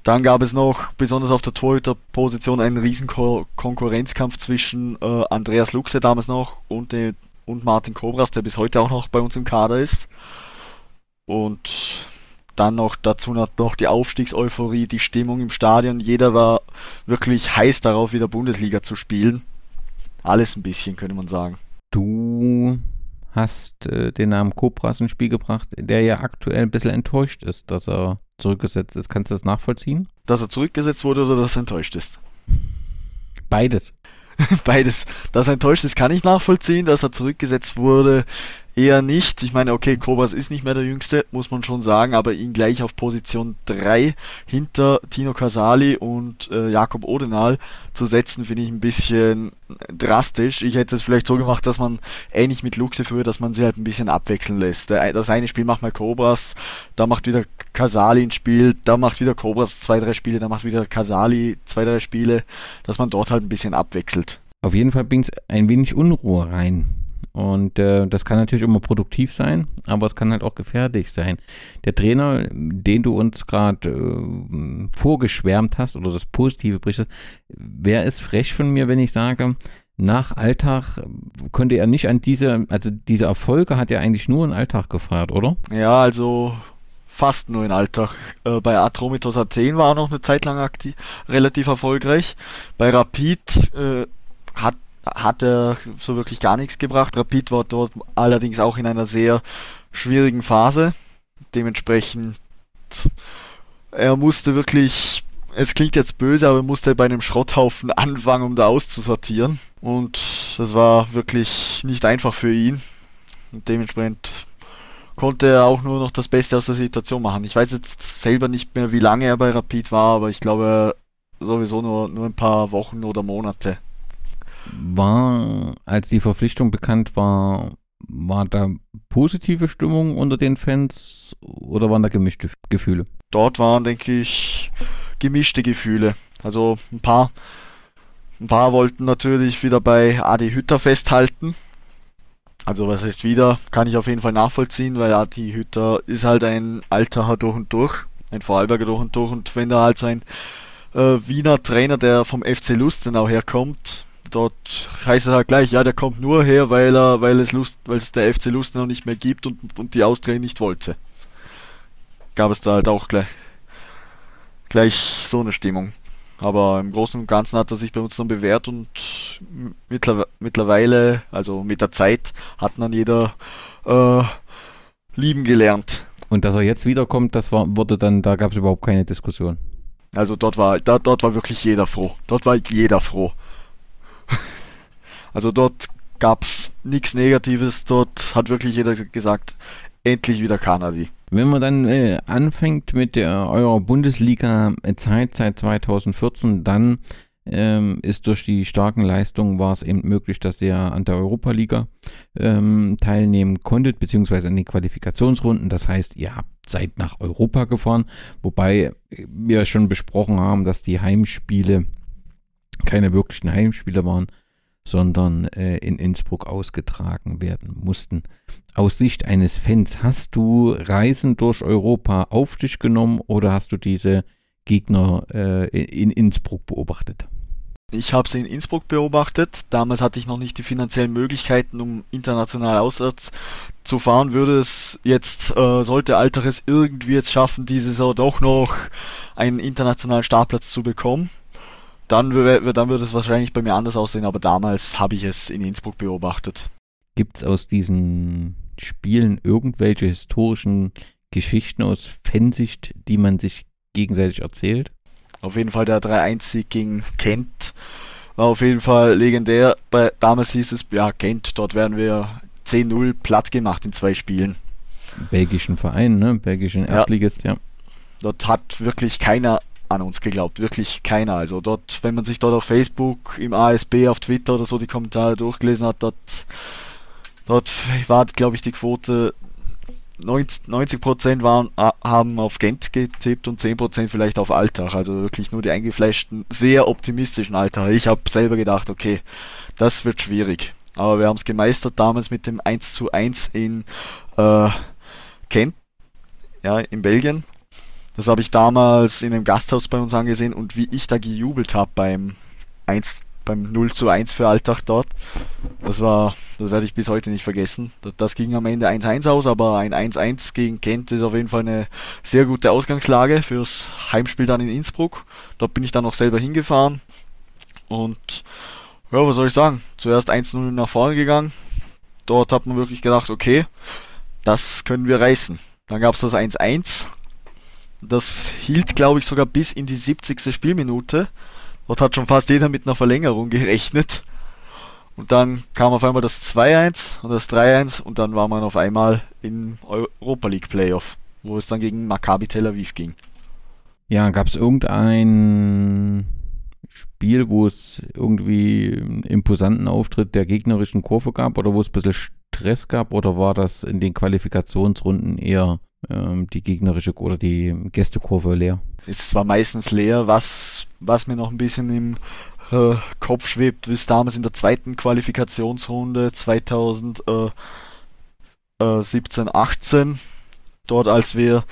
Dann gab es noch, besonders auf der Torhüterposition, einen riesen Ko Konkurrenzkampf zwischen äh, Andreas Luxe damals noch und, äh, und Martin Kobras, der bis heute auch noch bei uns im Kader ist. Und dann noch dazu noch die Aufstiegseuphorie, die Stimmung im Stadion. Jeder war wirklich heiß darauf, wieder Bundesliga zu spielen. Alles ein bisschen, könnte man sagen. Du hast äh, den Namen Cobras ins Spiel gebracht, der ja aktuell ein bisschen enttäuscht ist, dass er zurückgesetzt ist. Kannst du das nachvollziehen? Dass er zurückgesetzt wurde oder dass er enttäuscht ist? Beides. Beides. Dass er enttäuscht ist, kann ich nachvollziehen. Dass er zurückgesetzt wurde, eher nicht. Ich meine, okay, Kobas ist nicht mehr der Jüngste, muss man schon sagen, aber ihn gleich auf Position 3 hinter Tino Casali und äh, Jakob Odenal zu setzen, finde ich ein bisschen drastisch. Ich hätte es vielleicht so gemacht, dass man ähnlich mit Luxe früher, dass man sie halt ein bisschen abwechseln lässt. Das eine Spiel macht mal Kobras, da macht wieder Casali ein Spiel, da macht wieder Kobras zwei, drei Spiele, da macht wieder Casali zwei, drei Spiele, dass man dort halt ein bisschen abwechselt. Auf jeden Fall bringt es ein wenig Unruhe rein und äh, das kann natürlich immer produktiv sein, aber es kann halt auch gefährlich sein. Der Trainer, den du uns gerade äh, vorgeschwärmt hast oder das Positive berichtet, wäre es frech von mir, wenn ich sage, nach Alltag könnte er nicht an diese, also diese Erfolge hat er eigentlich nur in Alltag gefeiert, oder? Ja, also fast nur in Alltag. Äh, bei Atromitos Athen war er noch eine Zeit lang aktiv, relativ erfolgreich. Bei Rapid äh, hat, hat er so wirklich gar nichts gebracht. Rapid war dort allerdings auch in einer sehr schwierigen Phase. Dementsprechend, er musste wirklich, es klingt jetzt böse, aber er musste bei einem Schrotthaufen anfangen, um da auszusortieren. Und das war wirklich nicht einfach für ihn. Und dementsprechend konnte er auch nur noch das Beste aus der Situation machen. Ich weiß jetzt selber nicht mehr, wie lange er bei Rapid war, aber ich glaube sowieso nur, nur ein paar Wochen oder Monate. War, als die Verpflichtung bekannt war, war da positive Stimmung unter den Fans oder waren da gemischte Gefühle? Dort waren, denke ich, gemischte Gefühle. Also ein paar, ein paar wollten natürlich wieder bei Adi Hütter festhalten. Also was heißt wieder, kann ich auf jeden Fall nachvollziehen, weil Adi Hütter ist halt ein alter durch und durch, ein Vorarlberger durch und durch und wenn da halt so ein äh, Wiener Trainer, der vom FC Lustenau herkommt, dort heißt es halt gleich, ja, der kommt nur her, weil er, weil es Lust, weil es der FC Lustenau nicht mehr gibt und, und die Austria nicht wollte. Gab es da halt auch gleich, gleich so eine Stimmung. Aber im Großen und Ganzen hat er sich bei uns dann bewährt und mittlerweile, also mit der Zeit, hat man jeder äh, lieben gelernt. Und dass er jetzt wiederkommt, das war, wurde dann, da gab es überhaupt keine Diskussion. Also dort war, da, dort war wirklich jeder froh. Dort war jeder froh. Also dort gab es nichts Negatives, dort hat wirklich jeder gesagt, endlich wieder Kanadi. Wenn man dann äh, anfängt mit der, eurer Bundesliga-Zeit seit 2014, dann ähm, ist durch die starken Leistungen war es eben möglich, dass ihr an der Europa-Liga ähm, teilnehmen konntet, beziehungsweise an den Qualifikationsrunden. Das heißt, ihr habt seid nach Europa gefahren, wobei wir schon besprochen haben, dass die Heimspiele keine wirklichen Heimspiele waren, sondern äh, in Innsbruck ausgetragen werden mussten. Aus Sicht eines Fans, hast du Reisen durch Europa auf dich genommen oder hast du diese Gegner äh, in Innsbruck beobachtet? Ich habe sie in Innsbruck beobachtet. Damals hatte ich noch nicht die finanziellen Möglichkeiten, um international auswärts zu fahren. Würde es jetzt, äh, sollte Alteres irgendwie jetzt schaffen, diese Saison doch noch einen internationalen Startplatz zu bekommen, dann, dann würde es wahrscheinlich bei mir anders aussehen, aber damals habe ich es in Innsbruck beobachtet. Gibt es aus diesen Spielen irgendwelche historischen Geschichten aus Fansicht, die man sich gegenseitig erzählt? Auf jeden Fall der 3-1-Sieg gegen Kent war auf jeden Fall legendär. Bei, damals hieß es, ja, Kent, dort werden wir 10-0 platt gemacht in zwei Spielen. Belgischen Verein, ne? Belgischen Erstligist, ja. ja. Dort hat wirklich keiner an uns geglaubt, wirklich keiner. Also dort, wenn man sich dort auf Facebook, im ASB, auf Twitter oder so die Kommentare durchgelesen hat, dort, dort war, glaube ich, die Quote 90 Prozent waren, haben auf Gent getippt und 10 Prozent vielleicht auf Alltag. Also wirklich nur die eingefleischten, sehr optimistischen Alltag. Ich habe selber gedacht, okay, das wird schwierig. Aber wir haben es gemeistert damals mit dem 1 zu 1 in äh, Kent, ja, in Belgien. Das habe ich damals in einem Gasthaus bei uns angesehen und wie ich da gejubelt habe beim 1 beim 0 zu 1 für Alltag dort. Das war, das werde ich bis heute nicht vergessen. Das, ging am Ende 1-1 aus, aber ein 1-1 gegen Kent ist auf jeden Fall eine sehr gute Ausgangslage fürs Heimspiel dann in Innsbruck. Dort bin ich dann auch selber hingefahren und ja, was soll ich sagen? Zuerst 1-0 nach vorne gegangen. Dort hat man wirklich gedacht, okay, das können wir reißen. Dann gab es das 1-1 das hielt, glaube ich, sogar bis in die 70. Spielminute. Dort hat schon fast jeder mit einer Verlängerung gerechnet. Und dann kam auf einmal das 2-1 und das 3-1 und dann war man auf einmal im Europa League Playoff, wo es dann gegen Maccabi Tel Aviv ging. Ja, gab es irgendein Spiel, wo es irgendwie einen imposanten Auftritt der gegnerischen Kurve gab oder wo es ein bisschen Stress gab oder war das in den Qualifikationsrunden eher ähm, die gegnerische oder die Gästekurve leer. Es war meistens leer, was, was mir noch ein bisschen im äh, Kopf schwebt, bis damals in der zweiten Qualifikationsrunde 2017, 18, dort als wir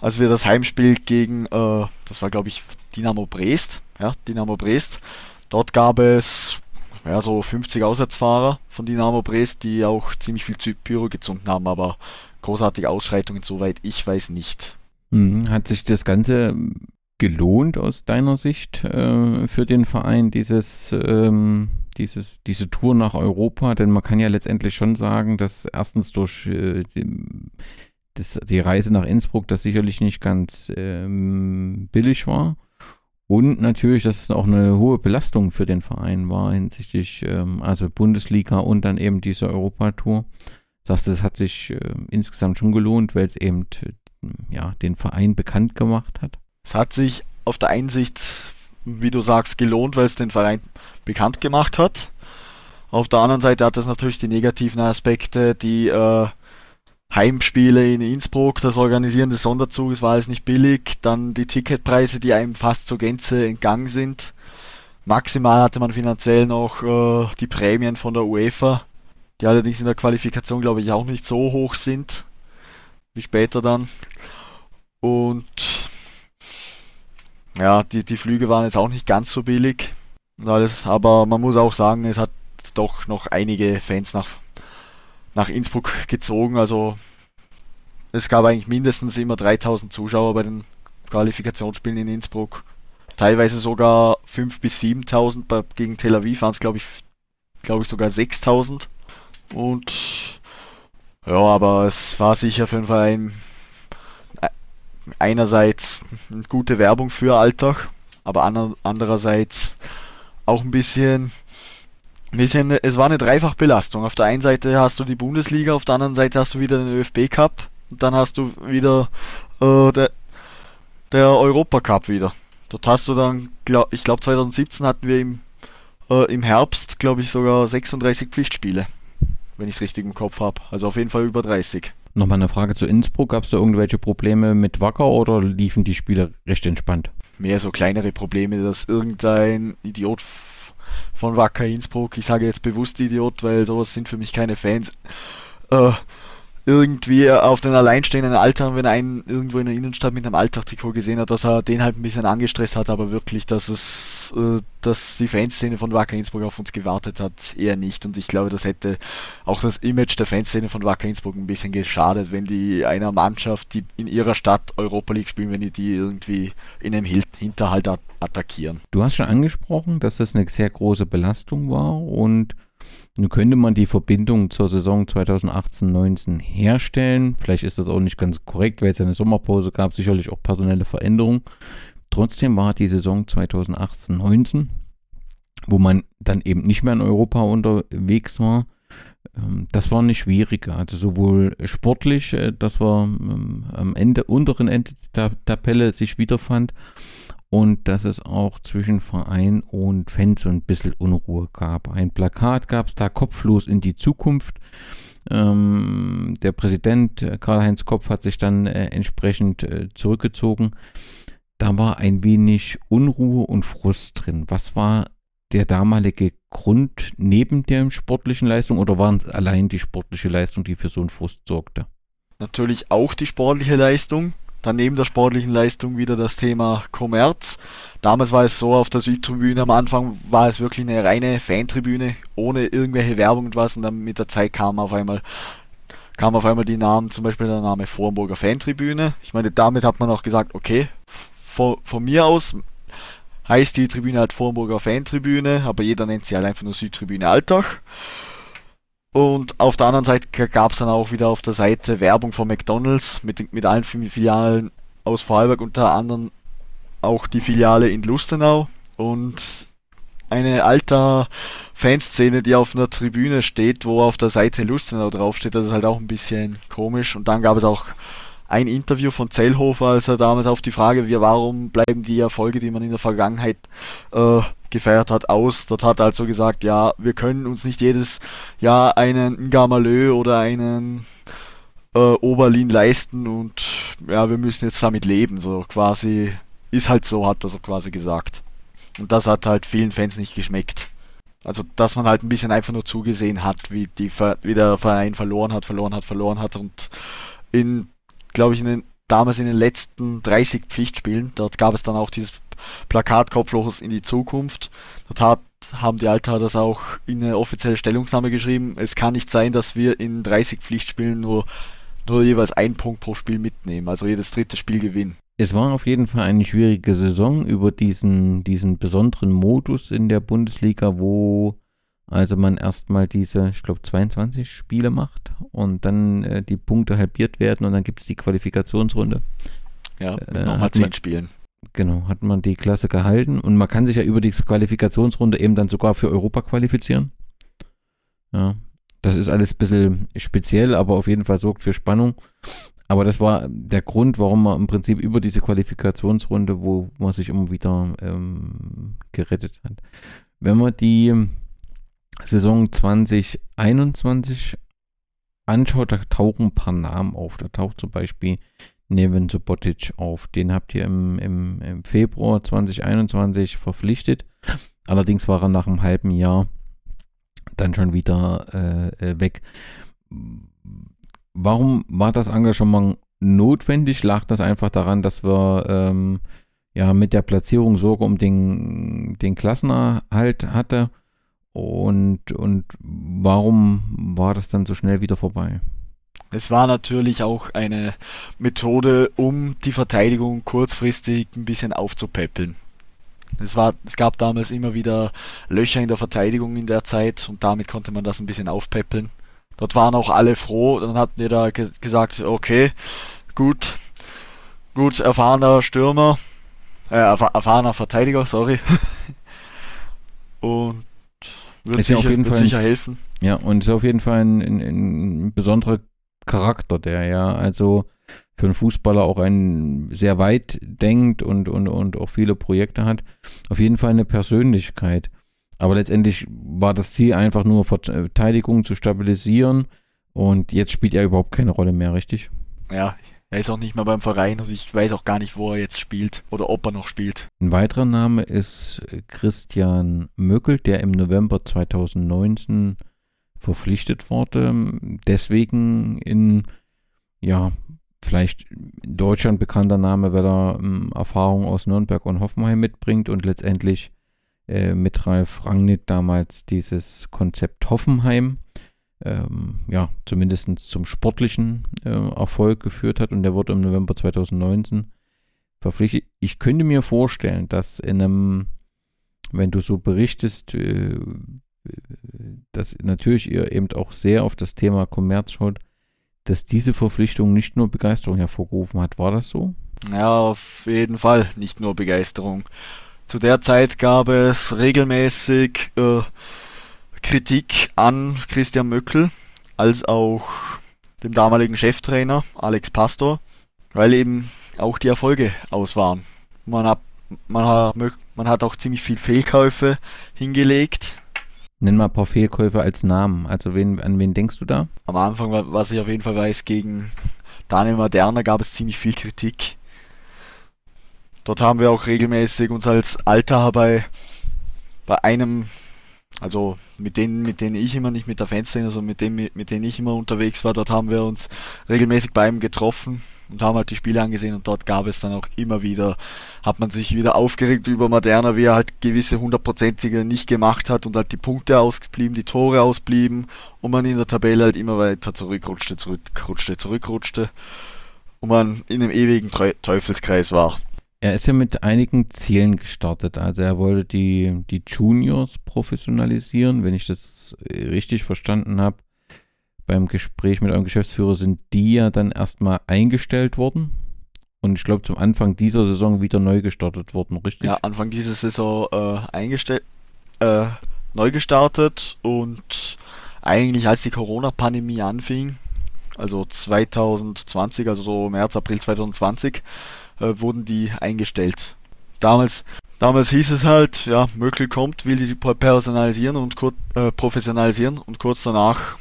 als wir das Heimspiel gegen, äh, das war glaube ich Dynamo Brest, ja, Dynamo Brest, dort gab es ja, so 50 Auswärtsfahrer von Dynamo Brest, die auch ziemlich viel Pyro gezündet haben, aber großartige Ausschreitungen, soweit ich weiß nicht. Mhm. Hat sich das Ganze gelohnt aus deiner Sicht äh, für den Verein, dieses, ähm, dieses, diese Tour nach Europa? Denn man kann ja letztendlich schon sagen, dass erstens durch äh, die, das, die Reise nach Innsbruck das sicherlich nicht ganz ähm, billig war. Und natürlich, dass es auch eine hohe Belastung für den Verein war hinsichtlich ähm, also Bundesliga und dann eben diese Europatour. Das heißt, es hat sich äh, insgesamt schon gelohnt, weil es eben äh, ja, den Verein bekannt gemacht hat. Es hat sich auf der einen Sicht, wie du sagst, gelohnt, weil es den Verein bekannt gemacht hat. Auf der anderen Seite hat es natürlich die negativen Aspekte, die äh, Heimspiele in Innsbruck, das Organisieren des Sonderzuges war alles nicht billig, dann die Ticketpreise, die einem fast zur Gänze entgangen sind. Maximal hatte man finanziell noch äh, die Prämien von der UEFA, die allerdings in der Qualifikation, glaube ich, auch nicht so hoch sind, wie später dann. Und ja, die, die Flüge waren jetzt auch nicht ganz so billig und alles, aber man muss auch sagen, es hat doch noch einige Fans nach nach Innsbruck gezogen. Also es gab eigentlich mindestens immer 3000 Zuschauer bei den Qualifikationsspielen in Innsbruck. Teilweise sogar 5.000 bis 7.000. Gegen Tel Aviv waren es, glaube ich, glaube ich, sogar 6.000. Und ja, aber es war sicher für den Verein einerseits eine gute Werbung für Alltag, aber andererseits auch ein bisschen bisschen, es war eine Dreifachbelastung. Auf der einen Seite hast du die Bundesliga, auf der anderen Seite hast du wieder den ÖFB Cup und dann hast du wieder äh, der, der Europa Cup wieder. Dort hast du dann, glaub, ich glaube 2017 hatten wir im, äh, im Herbst, glaube ich, sogar 36 Pflichtspiele, wenn ich es richtig im Kopf habe. Also auf jeden Fall über 30. Nochmal eine Frage zu Innsbruck. Gab es da irgendwelche Probleme mit Wacker oder liefen die Spiele recht entspannt? Mehr so kleinere Probleme, dass irgendein Idiot von Wacker Innsbruck. Ich sage jetzt bewusst Idiot, weil sowas sind für mich keine Fans. Äh, irgendwie auf den alleinstehenden Alter, wenn er einen irgendwo in der Innenstadt mit einem Alltagstrikot gesehen hat, dass er den halt ein bisschen angestresst hat, aber wirklich, dass es, äh, dass die Fanszene von Wacker Innsbruck auf uns gewartet hat, eher nicht. Und ich glaube, das hätte auch das Image der Fanszene von Wacker Innsbruck ein bisschen geschadet, wenn die einer Mannschaft, die in ihrer Stadt Europa League spielen, wenn die die irgendwie in einem Hinterhalt attackieren. Du hast schon angesprochen, dass das eine sehr große Belastung war und nun könnte man die Verbindung zur Saison 2018-19 herstellen. Vielleicht ist das auch nicht ganz korrekt, weil es eine Sommerpause gab, sicherlich auch personelle Veränderungen. Trotzdem war die Saison 2018-19, wo man dann eben nicht mehr in Europa unterwegs war, ähm, das war eine schwierige. Also sowohl sportlich, äh, dass man ähm, am Ende, unteren Ende der Tabelle sich wiederfand, und dass es auch zwischen Verein und Fans so ein bisschen Unruhe gab. Ein Plakat gab es da kopflos in die Zukunft. Ähm, der Präsident äh, Karl-Heinz Kopf hat sich dann äh, entsprechend äh, zurückgezogen. Da war ein wenig Unruhe und Frust drin. Was war der damalige Grund neben der sportlichen Leistung oder waren es allein die sportliche Leistung, die für so einen Frust sorgte? Natürlich auch die sportliche Leistung. Dann neben der sportlichen Leistung wieder das Thema Kommerz. Damals war es so, auf der Südtribüne am Anfang war es wirklich eine reine Fantribüne, ohne irgendwelche Werbung und was. Und dann mit der Zeit kam auf einmal kam auf einmal die Namen, zum Beispiel der Name Vormburger Fantribüne. Ich meine, damit hat man auch gesagt, okay, von, von mir aus heißt die Tribüne halt Vormburger Fantribüne, aber jeder nennt sie halt einfach nur Südtribüne Alltag. Und auf der anderen Seite gab es dann auch wieder auf der Seite Werbung von McDonalds mit, mit allen Filialen aus Vorarlberg, unter anderem auch die Filiale in Lustenau und eine alte Fanszene, die auf einer Tribüne steht, wo auf der Seite Lustenau draufsteht. Das ist halt auch ein bisschen komisch. Und dann gab es auch ein Interview von Zellhofer, als er damals auf die Frage, wie, warum bleiben die Erfolge, die man in der Vergangenheit äh, gefeiert hat, aus. Dort hat er also gesagt, ja, wir können uns nicht jedes Jahr einen Gamalö oder einen äh, Oberlin leisten und ja, wir müssen jetzt damit leben. So quasi, ist halt so, hat er so quasi gesagt. Und das hat halt vielen Fans nicht geschmeckt. Also, dass man halt ein bisschen einfach nur zugesehen hat, wie, die, wie der Verein verloren hat, verloren hat, verloren hat und in, glaube ich, in den, damals in den letzten 30 Pflichtspielen, dort gab es dann auch dieses Plakat Kopflochers in die Zukunft. Dort hat, haben die Alter das auch in eine offizielle Stellungnahme geschrieben. Es kann nicht sein, dass wir in 30 Pflichtspielen nur nur jeweils einen Punkt pro Spiel mitnehmen, also jedes dritte Spiel gewinnen. Es war auf jeden Fall eine schwierige Saison über diesen, diesen besonderen Modus in der Bundesliga, wo also man erstmal diese, ich glaube, 22 Spiele macht und dann äh, die Punkte halbiert werden und dann gibt es die Qualifikationsrunde. Ja, äh, nochmal zehn Spielen. Genau, hat man die Klasse gehalten und man kann sich ja über die Qualifikationsrunde eben dann sogar für Europa qualifizieren. Ja, das ist alles ein bisschen speziell, aber auf jeden Fall sorgt für Spannung. Aber das war der Grund, warum man im Prinzip über diese Qualifikationsrunde, wo man sich immer wieder ähm, gerettet hat. Wenn man die Saison 2021 anschaut, da tauchen ein paar Namen auf. Da taucht zum Beispiel Nevin Subotic auf. Den habt ihr im, im, im Februar 2021 verpflichtet. Allerdings war er nach einem halben Jahr dann schon wieder äh, äh, weg. Warum war das Engagement notwendig? Lag das einfach daran, dass wir ähm, ja mit der Platzierung Sorge um den, den Klassenerhalt hatte? Und, und warum war das dann so schnell wieder vorbei? Es war natürlich auch eine Methode, um die Verteidigung kurzfristig ein bisschen aufzupäppeln. Es, war, es gab damals immer wieder Löcher in der Verteidigung in der Zeit und damit konnte man das ein bisschen aufpäppeln. Dort waren auch alle froh, dann hatten wir da ge gesagt, okay, gut, gut, erfahrener Stürmer, äh, erfahrener Verteidiger, sorry. und wird, sicher, ja auf jeden wird Fall sicher helfen. Ja, und ist auf jeden Fall ein, ein, ein besonderer Charakter, der ja also für einen Fußballer auch ein sehr weit denkt und, und, und auch viele Projekte hat. Auf jeden Fall eine Persönlichkeit. Aber letztendlich war das Ziel einfach nur Verteidigung zu stabilisieren und jetzt spielt er überhaupt keine Rolle mehr, richtig? Ja, er ist auch nicht mehr beim Verein und ich weiß auch gar nicht, wo er jetzt spielt oder ob er noch spielt. Ein weiterer Name ist Christian Möckel, der im November 2019 verpflichtet wurde. Deswegen in, ja, vielleicht in Deutschland bekannter Name, weil er ähm, Erfahrung aus Nürnberg und Hoffenheim mitbringt und letztendlich äh, mit Ralf Rangnick damals dieses Konzept Hoffenheim ähm, ja, zumindest zum sportlichen äh, Erfolg geführt hat und der wurde im November 2019 verpflichtet. Ich könnte mir vorstellen, dass in einem, wenn du so berichtest, äh, dass natürlich ihr eben auch sehr auf das Thema Kommerz schaut, dass diese Verpflichtung nicht nur Begeisterung hervorgerufen hat. War das so? Ja, auf jeden Fall nicht nur Begeisterung. Zu der Zeit gab es regelmäßig äh, Kritik an Christian Möckel als auch dem damaligen Cheftrainer Alex Pastor, weil eben auch die Erfolge aus waren. Man hat, man hat, man hat auch ziemlich viel Fehlkäufe hingelegt Nenn mal ein paar Fehlkäufe als Namen. Also wen, an wen denkst du da? Am Anfang, was ich auf jeden Fall weiß, gegen Daniel Moderna gab es ziemlich viel Kritik. Dort haben wir auch regelmäßig uns als Alter bei, bei einem, also mit denen, mit denen ich immer nicht mit der Fanszene, also mit dem, mit denen ich immer unterwegs war, dort haben wir uns regelmäßig bei ihm getroffen und haben halt die Spiele angesehen und dort gab es dann auch immer wieder, hat man sich wieder aufgeregt über Moderna, wie er halt gewisse hundertprozentige nicht gemacht hat und halt die Punkte ausblieben, die Tore ausblieben und man in der Tabelle halt immer weiter zurückrutschte, zurückrutschte, zurückrutschte und man in einem ewigen Teufelskreis war. Er ist ja mit einigen Zielen gestartet. Also er wollte die, die Juniors professionalisieren, wenn ich das richtig verstanden habe beim Gespräch mit eurem Geschäftsführer sind die ja dann erstmal eingestellt worden. Und ich glaube, zum Anfang dieser Saison wieder neu gestartet worden, richtig? Ja, Anfang dieser Saison äh, eingestellt, äh, neu gestartet und eigentlich als die Corona-Pandemie anfing, also 2020, also so März, April 2020, äh, wurden die eingestellt. Damals, damals hieß es halt, ja, Möckel kommt, will die personalisieren und äh, professionalisieren und kurz danach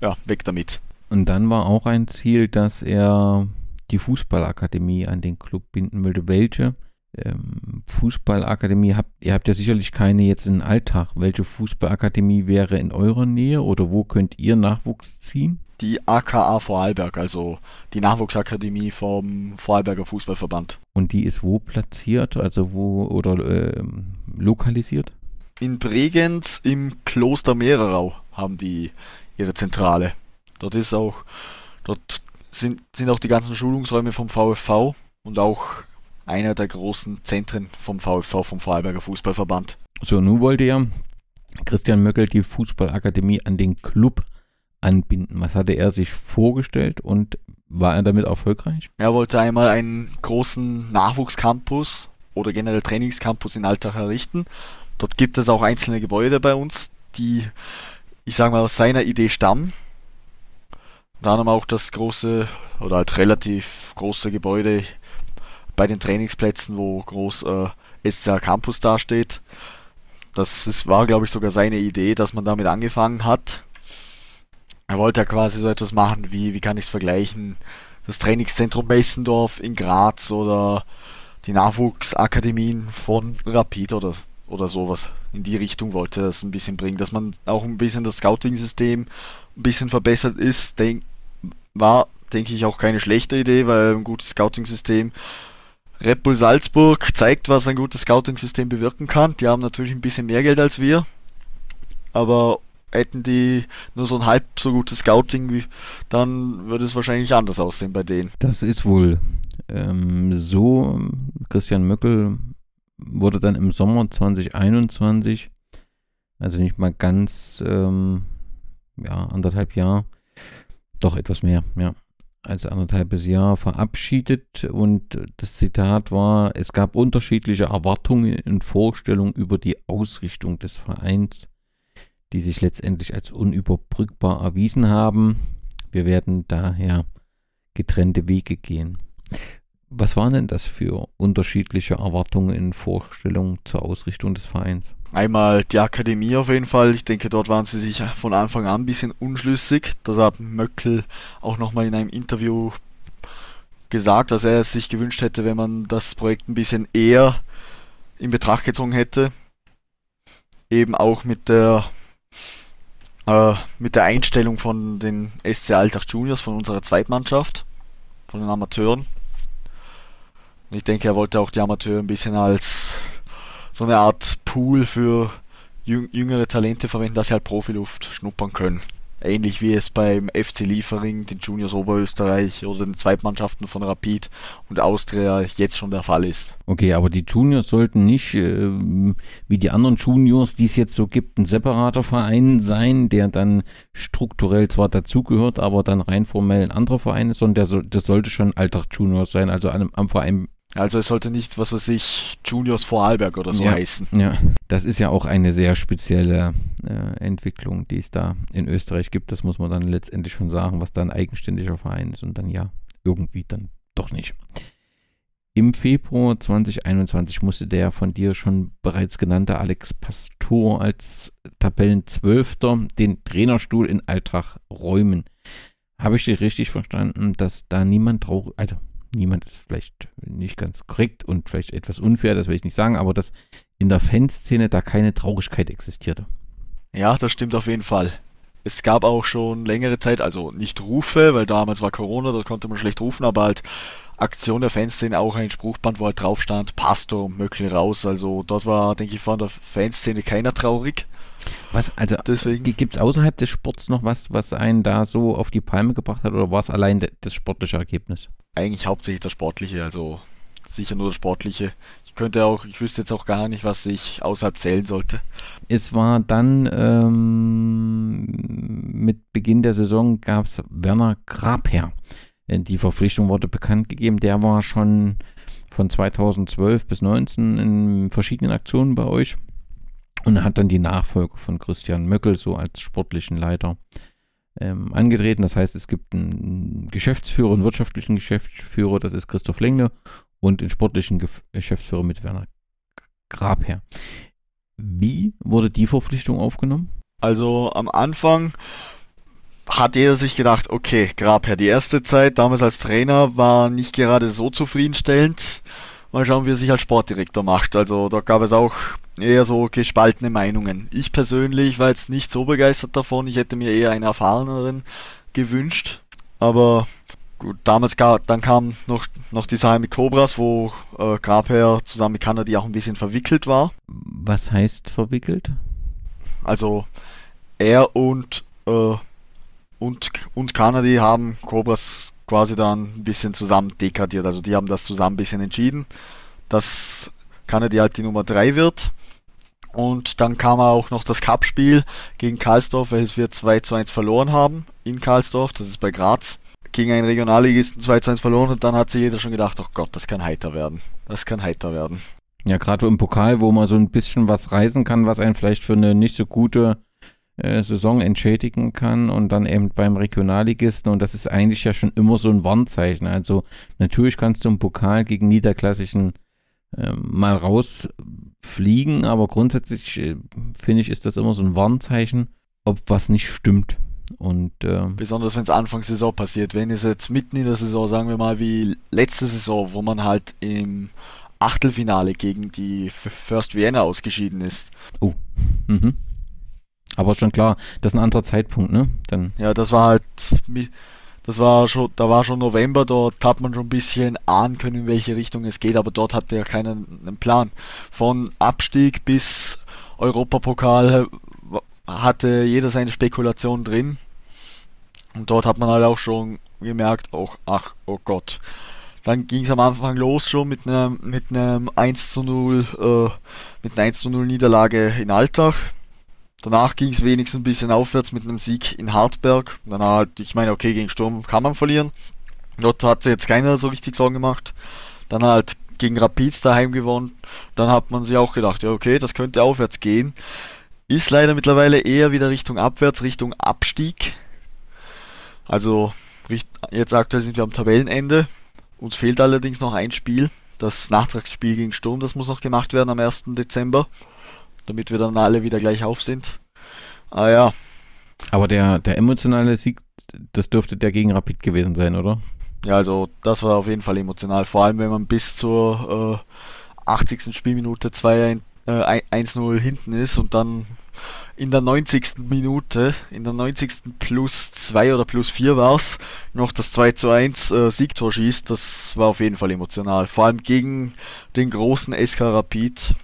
ja, weg damit. Und dann war auch ein Ziel, dass er die Fußballakademie an den Club binden wollte. Welche ähm, Fußballakademie habt ihr habt ja sicherlich keine jetzt im Alltag. Welche Fußballakademie wäre in eurer Nähe oder wo könnt ihr Nachwuchs ziehen? Die AKA Vorarlberg, also die Nachwuchsakademie vom Vorarlberger Fußballverband. Und die ist wo platziert, also wo oder äh, lokalisiert? In Bregenz im Kloster Mehrerau haben die ihre Zentrale. Dort ist auch, dort sind, sind auch die ganzen Schulungsräume vom VfV und auch einer der großen Zentren vom VfV, vom Vorarlberger Fußballverband. So, nun wollte ja Christian Möckel die Fußballakademie an den Club anbinden. Was hatte er sich vorgestellt und war er damit erfolgreich? Er wollte einmal einen großen Nachwuchscampus oder generell Trainingscampus in Alltag errichten. Dort gibt es auch einzelne Gebäude bei uns, die, ich sage mal, aus seiner Idee stammen. Unter anderem auch das große oder halt relativ große Gebäude bei den Trainingsplätzen, wo groß äh, SCA Campus dasteht. Das ist, war, glaube ich, sogar seine Idee, dass man damit angefangen hat. Er wollte ja quasi so etwas machen wie, wie kann ich es vergleichen, das Trainingszentrum Messendorf in Graz oder die Nachwuchsakademien von Rapid oder, oder sowas. In die Richtung wollte das ein bisschen bringen, dass man auch ein bisschen das Scouting-System ein bisschen verbessert ist. Denk, war, denke ich, auch keine schlechte Idee, weil ein gutes Scouting-System Red Bull Salzburg zeigt, was ein gutes Scouting-System bewirken kann. Die haben natürlich ein bisschen mehr Geld als wir, aber hätten die nur so ein halb so gutes Scouting, wie, dann würde es wahrscheinlich anders aussehen bei denen. Das ist wohl ähm, so. Christian Möckel wurde dann im Sommer 2021, also nicht mal ganz ähm, ja, anderthalb Jahre, doch etwas mehr, ja, als anderthalbes Jahr verabschiedet und das Zitat war, es gab unterschiedliche Erwartungen und Vorstellungen über die Ausrichtung des Vereins, die sich letztendlich als unüberbrückbar erwiesen haben. Wir werden daher getrennte Wege gehen. Was waren denn das für unterschiedliche Erwartungen Vorstellungen zur Ausrichtung des Vereins? Einmal die Akademie auf jeden Fall. Ich denke, dort waren sie sich von Anfang an ein bisschen unschlüssig. Das hat Möckel auch nochmal in einem Interview gesagt, dass er es sich gewünscht hätte, wenn man das Projekt ein bisschen eher in Betracht gezogen hätte. Eben auch mit der äh, mit der Einstellung von den SC Alltag Juniors, von unserer Zweitmannschaft, von den Amateuren. Ich denke, er wollte auch die Amateure ein bisschen als so eine Art Pool für jüngere Talente verwenden, dass sie halt Profiluft schnuppern können. Ähnlich wie es beim FC Liefering, den Juniors Oberösterreich oder den Zweitmannschaften von Rapid und Austria jetzt schon der Fall ist. Okay, aber die Juniors sollten nicht, äh, wie die anderen Juniors, die es jetzt so gibt, ein separater Verein sein, der dann strukturell zwar dazugehört, aber dann rein formell ein anderer Verein ist, sondern der so, das sollte schon Alltag Juniors sein, also am, am Verein also es sollte nicht, was weiß ich, Juniors Vorarlberg oder so ja, heißen. Ja, das ist ja auch eine sehr spezielle äh, Entwicklung, die es da in Österreich gibt. Das muss man dann letztendlich schon sagen, was da ein eigenständiger Verein ist und dann ja, irgendwie dann doch nicht. Im Februar 2021 musste der von dir schon bereits genannte Alex Pastor als Tabellenzwölfter den Trainerstuhl in Alltag räumen. Habe ich dir richtig verstanden, dass da niemand traurig, also niemand ist vielleicht nicht ganz korrekt und vielleicht etwas unfair, das will ich nicht sagen, aber dass in der Fanszene da keine Traurigkeit existierte. Ja, das stimmt auf jeden Fall. Es gab auch schon längere Zeit, also nicht Rufe, weil damals war Corona, da konnte man schlecht rufen, aber halt Aktion der Fanszene auch ein Spruchband, wo halt drauf stand, Pastor, Möckli raus. Also dort war, denke ich, von der Fanszene keiner traurig. Was, also gibt es außerhalb des Sports noch was, was einen da so auf die Palme gebracht hat oder war es allein das sportliche Ergebnis? Eigentlich hauptsächlich das Sportliche, also sicher nur das Sportliche. Ich könnte auch, ich wüsste jetzt auch gar nicht, was ich außerhalb zählen sollte. Es war dann ähm, mit Beginn der Saison gab es Werner Grabherr. Äh, die Verpflichtung wurde bekannt gegeben. Der war schon von 2012 bis 2019 in verschiedenen Aktionen bei euch und hat dann die Nachfolge von Christian Möckel so als sportlichen Leiter ähm, angetreten. Das heißt, es gibt einen Geschäftsführer, einen wirtschaftlichen Geschäftsführer, das ist Christoph Lengle, und einen sportlichen Ge Geschäftsführer mit Werner Grabherr. Wie wurde die Verpflichtung aufgenommen? Also am Anfang hat jeder sich gedacht, okay, Grabherr, die erste Zeit damals als Trainer war nicht gerade so zufriedenstellend. Mal schauen, wie er sich als Sportdirektor macht. Also da gab es auch eher so gespaltene Meinungen. Ich persönlich war jetzt nicht so begeistert davon. Ich hätte mir eher einen erfahreneren gewünscht. Aber gut, damals gab, dann kam noch, noch die Sache mit Cobras, wo äh, Grabherr zusammen mit Kanadi auch ein bisschen verwickelt war. Was heißt verwickelt? Also er und äh, und, und Kanadi haben Cobras quasi dann ein bisschen zusammen degradiert. Also die haben das zusammen ein bisschen entschieden, dass Kanadi halt die Nummer 3 wird. Und dann kam auch noch das Cup-Spiel gegen Karlsdorf, welches wir 2 zu 1 verloren haben in Karlsdorf, das ist bei Graz. Gegen einen Regionalligisten 2 zu 1 verloren und dann hat sich jeder schon gedacht, oh Gott, das kann heiter werden. Das kann heiter werden. Ja, gerade im Pokal, wo man so ein bisschen was reisen kann, was einen vielleicht für eine nicht so gute äh, Saison entschädigen kann und dann eben beim Regionalligisten und das ist eigentlich ja schon immer so ein Warnzeichen. Also natürlich kannst du im Pokal gegen niederklassischen äh, mal rausfliegen, aber grundsätzlich äh, finde ich, ist das immer so ein Warnzeichen, ob was nicht stimmt. Und, äh, Besonders wenn es Anfang Saison passiert. Wenn es jetzt mitten in der Saison, sagen wir mal wie letzte Saison, wo man halt im Achtelfinale gegen die First Vienna ausgeschieden ist. Oh. Mhm. Aber schon klar, das ist ein anderer Zeitpunkt, ne? Dann. Ja, das war halt, das war schon, da war schon November, dort hat man schon ein bisschen ahnen können, in welche Richtung es geht, aber dort hatte er keinen einen Plan. Von Abstieg bis Europapokal hatte jeder seine Spekulation drin. Und dort hat man halt auch schon gemerkt, oh, ach, oh Gott. Dann ging es am Anfang los schon mit einem mit einem 1 zu 0, äh, mit einer 1 zu 0 Niederlage in Alltag. Danach ging es wenigstens ein bisschen aufwärts mit einem Sieg in Hartberg. Dann halt, ich meine, okay, gegen Sturm kann man verlieren. Dort hat sich jetzt keiner so richtig Sorgen gemacht. Dann halt gegen Rapid daheim gewonnen. Dann hat man sich auch gedacht, ja okay, das könnte aufwärts gehen. Ist leider mittlerweile eher wieder Richtung abwärts, Richtung Abstieg. Also jetzt aktuell sind wir am Tabellenende. Uns fehlt allerdings noch ein Spiel. Das Nachtragsspiel gegen Sturm, das muss noch gemacht werden am 1. Dezember damit wir dann alle wieder gleich auf sind. Ah ja. Aber der, der emotionale Sieg, das dürfte der gegen Rapid gewesen sein, oder? Ja, also das war auf jeden Fall emotional. Vor allem, wenn man bis zur äh, 80. Spielminute 2 äh, 1-0 hinten ist und dann in der 90. Minute, in der 90. plus 2 oder plus 4 war es, noch das 2 zu 1 äh, Siegtor schießt, das war auf jeden Fall emotional. Vor allem gegen den großen SK Rapid.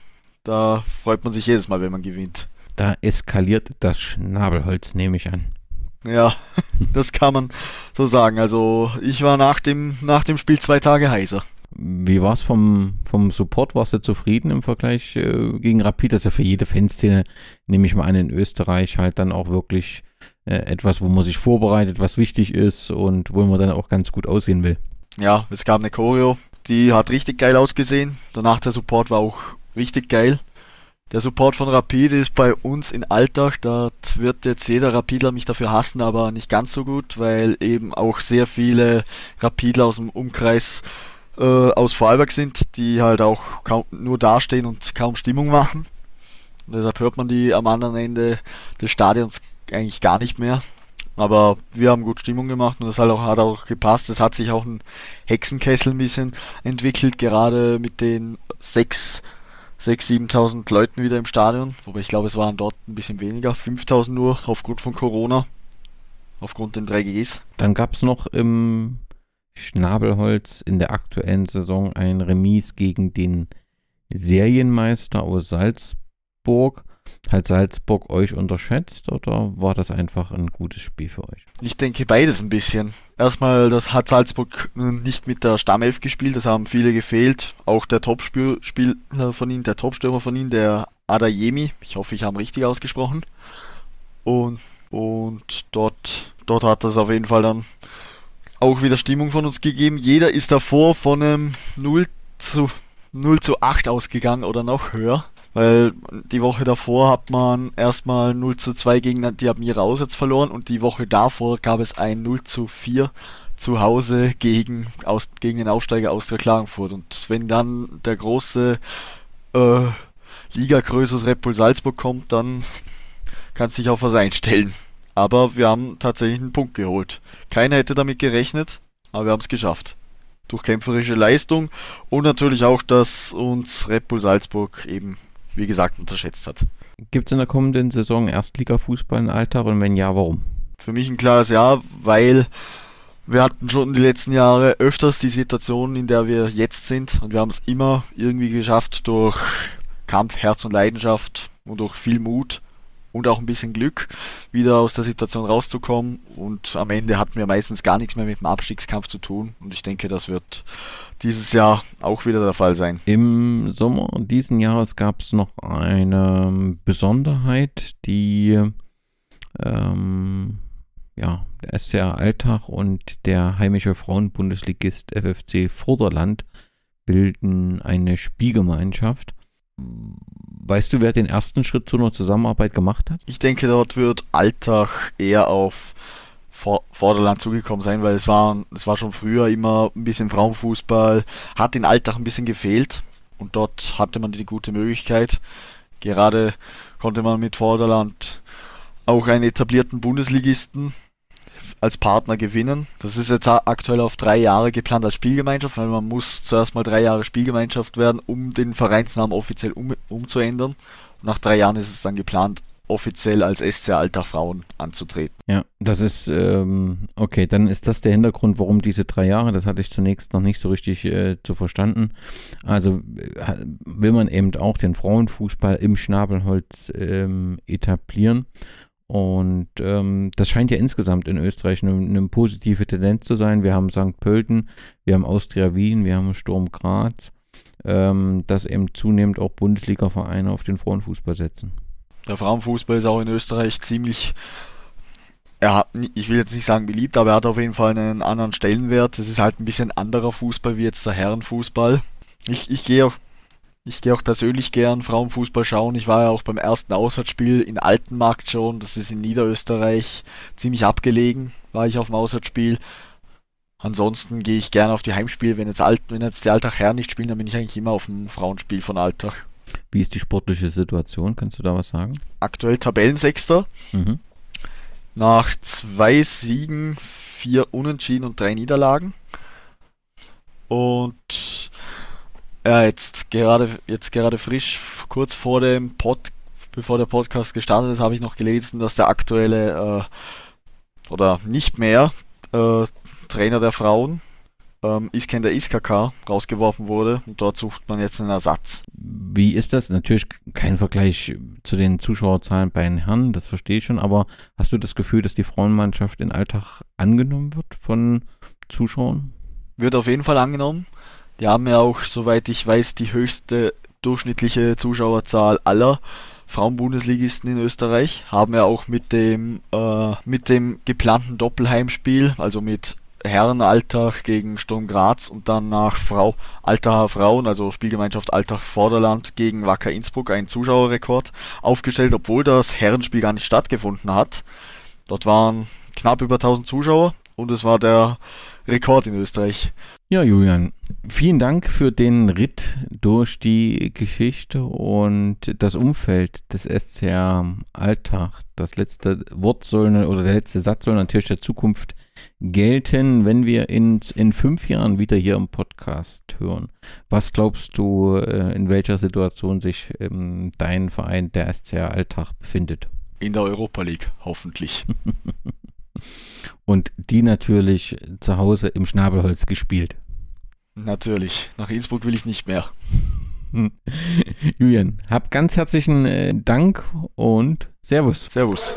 Da freut man sich jedes Mal, wenn man gewinnt. Da eskaliert das Schnabelholz, nehme ich an. Ja, das kann man so sagen. Also ich war nach dem, nach dem Spiel zwei Tage heißer. Wie war es vom, vom Support? Warst du zufrieden im Vergleich äh, gegen Rapid? Das ist ja für jede Fanszene, nehme ich mal an, in Österreich halt dann auch wirklich äh, etwas, wo man sich vorbereitet, was wichtig ist und wo man dann auch ganz gut aussehen will. Ja, es gab eine Choreo, die hat richtig geil ausgesehen. Danach der Support war auch richtig geil. Der Support von Rapid ist bei uns in Alltag, da wird jetzt jeder Rapidler mich dafür hassen, aber nicht ganz so gut, weil eben auch sehr viele Rapidler aus dem Umkreis äh, aus Vorarlberg sind, die halt auch kaum, nur dastehen und kaum Stimmung machen. Und deshalb hört man die am anderen Ende des Stadions eigentlich gar nicht mehr. Aber wir haben gut Stimmung gemacht und das hat auch, hat auch gepasst. Es hat sich auch ein Hexenkessel ein bisschen entwickelt, gerade mit den sechs 6.000, 7.000 Leuten wieder im Stadion. Wobei ich glaube, es waren dort ein bisschen weniger. 5.000 nur aufgrund von Corona. Aufgrund den 3Gs. Dann gab es noch im Schnabelholz in der aktuellen Saison ein Remis gegen den Serienmeister aus Salzburg. Hat Salzburg euch unterschätzt oder war das einfach ein gutes Spiel für euch? Ich denke beides ein bisschen. Erstmal, das hat Salzburg nicht mit der Stammelf gespielt, das haben viele gefehlt. Auch der Topspieler von ihnen, der Topstürmer von ihnen, der Adayemi, ich hoffe, ich habe ihn richtig ausgesprochen. Und, und dort, dort hat das auf jeden Fall dann auch wieder Stimmung von uns gegeben. Jeder ist davor von einem 0 zu 0 zu 8 ausgegangen oder noch höher. Weil die Woche davor hat man erstmal 0 zu 2 gegen die Admira auswärts verloren und die Woche davor gab es ein 0 zu 4 zu Hause gegen, aus, gegen den Aufsteiger aus der Klagenfurt. Und wenn dann der große äh, Liga-Größe aus Red Bull Salzburg kommt, dann kannst du dich auf was einstellen. Aber wir haben tatsächlich einen Punkt geholt. Keiner hätte damit gerechnet, aber wir haben es geschafft. Durch kämpferische Leistung und natürlich auch, dass uns Red Bull Salzburg eben wie gesagt, unterschätzt hat. Gibt es in der kommenden Saison Erstliga-Fußball in Alltag und wenn ja, warum? Für mich ein klares Ja, weil wir hatten schon die letzten Jahre öfters die Situation, in der wir jetzt sind und wir haben es immer irgendwie geschafft durch Kampf, Herz und Leidenschaft und durch viel Mut und auch ein bisschen Glück, wieder aus der Situation rauszukommen. Und am Ende hatten wir meistens gar nichts mehr mit dem Abstiegskampf zu tun. Und ich denke, das wird dieses Jahr auch wieder der Fall sein. Im Sommer diesen Jahres gab es noch eine Besonderheit, die ähm, ja, der SCR Alltag und der heimische Frauenbundesligist FFC Vorderland bilden eine Spielgemeinschaft. Weißt du, wer den ersten Schritt zu einer Zusammenarbeit gemacht hat? Ich denke, dort wird Alltag eher auf Vorderland zugekommen sein, weil es war, es war schon früher immer ein bisschen Frauenfußball, hat in Alltag ein bisschen gefehlt und dort hatte man die gute Möglichkeit. Gerade konnte man mit Vorderland auch einen etablierten Bundesligisten als Partner gewinnen. Das ist jetzt aktuell auf drei Jahre geplant als Spielgemeinschaft, weil man muss zuerst mal drei Jahre Spielgemeinschaft werden, um den Vereinsnamen offiziell um, umzuändern. Und nach drei Jahren ist es dann geplant, offiziell als SC Alltag Frauen anzutreten. Ja, das ist, ähm, okay, dann ist das der Hintergrund, warum diese drei Jahre, das hatte ich zunächst noch nicht so richtig äh, zu verstanden. Also äh, will man eben auch den Frauenfußball im Schnabelholz ähm, etablieren und ähm, das scheint ja insgesamt in Österreich eine, eine, positive Tendenz zu sein. Wir haben St. Pölten, wir haben Austria Wien, wir haben Sturm Graz, ähm, dass eben zunehmend auch Bundesliga-Vereine auf den Frauenfußball setzen. Der Frauenfußball ist auch in Österreich ziemlich, hat, ich will jetzt nicht sagen beliebt, aber er hat auf jeden Fall einen anderen Stellenwert. Es ist halt ein bisschen anderer Fußball wie jetzt der Herrenfußball. Ich, ich gehe auch ich gehe auch persönlich gern Frauenfußball schauen. Ich war ja auch beim ersten Auswärtsspiel in Altenmarkt schon. Das ist in Niederösterreich ziemlich abgelegen. War ich auf dem Auswärtsspiel. Ansonsten gehe ich gerne auf die Heimspiele. Wenn jetzt, Alt, wenn jetzt die Alltag Herren nicht spielen, dann bin ich eigentlich immer auf dem Frauenspiel von Alltag. Wie ist die sportliche Situation? Kannst du da was sagen? Aktuell Tabellensechster. Mhm. Nach zwei Siegen, vier Unentschieden und drei Niederlagen. Und ja, jetzt gerade, jetzt gerade frisch, kurz vor dem Pod, bevor der Podcast gestartet ist, habe ich noch gelesen, dass der aktuelle äh, oder nicht mehr äh, Trainer der Frauen ähm, Iskender Iskakar rausgeworfen wurde und dort sucht man jetzt einen Ersatz. Wie ist das? Natürlich kein Vergleich zu den Zuschauerzahlen bei den Herren, das verstehe ich schon, aber hast du das Gefühl, dass die Frauenmannschaft in Alltag angenommen wird von Zuschauern? Wird auf jeden Fall angenommen. Die haben ja auch, soweit ich weiß, die höchste durchschnittliche Zuschauerzahl aller Frauenbundesligisten in Österreich. Haben ja auch mit dem, äh, mit dem geplanten Doppelheimspiel, also mit Herrenalltag gegen Sturm Graz und dann nach Frau Altacher Frauen, also Spielgemeinschaft Alltag Vorderland gegen Wacker Innsbruck einen Zuschauerrekord aufgestellt, obwohl das Herrenspiel gar nicht stattgefunden hat. Dort waren knapp über 1000 Zuschauer und es war der Rekord in Österreich. Ja, Julian, vielen Dank für den Ritt durch die Geschichte und das Umfeld des SCR Alltag. Das letzte Wort soll oder der letzte Satz soll natürlich der Zukunft gelten, wenn wir uns in fünf Jahren wieder hier im Podcast hören. Was glaubst du, äh, in welcher Situation sich ähm, dein Verein, der SCR Alltag, befindet? In der Europa League, hoffentlich. Und die natürlich zu Hause im Schnabelholz gespielt. Natürlich. Nach Innsbruck will ich nicht mehr. Julian, hab ganz herzlichen äh, Dank und Servus. Servus.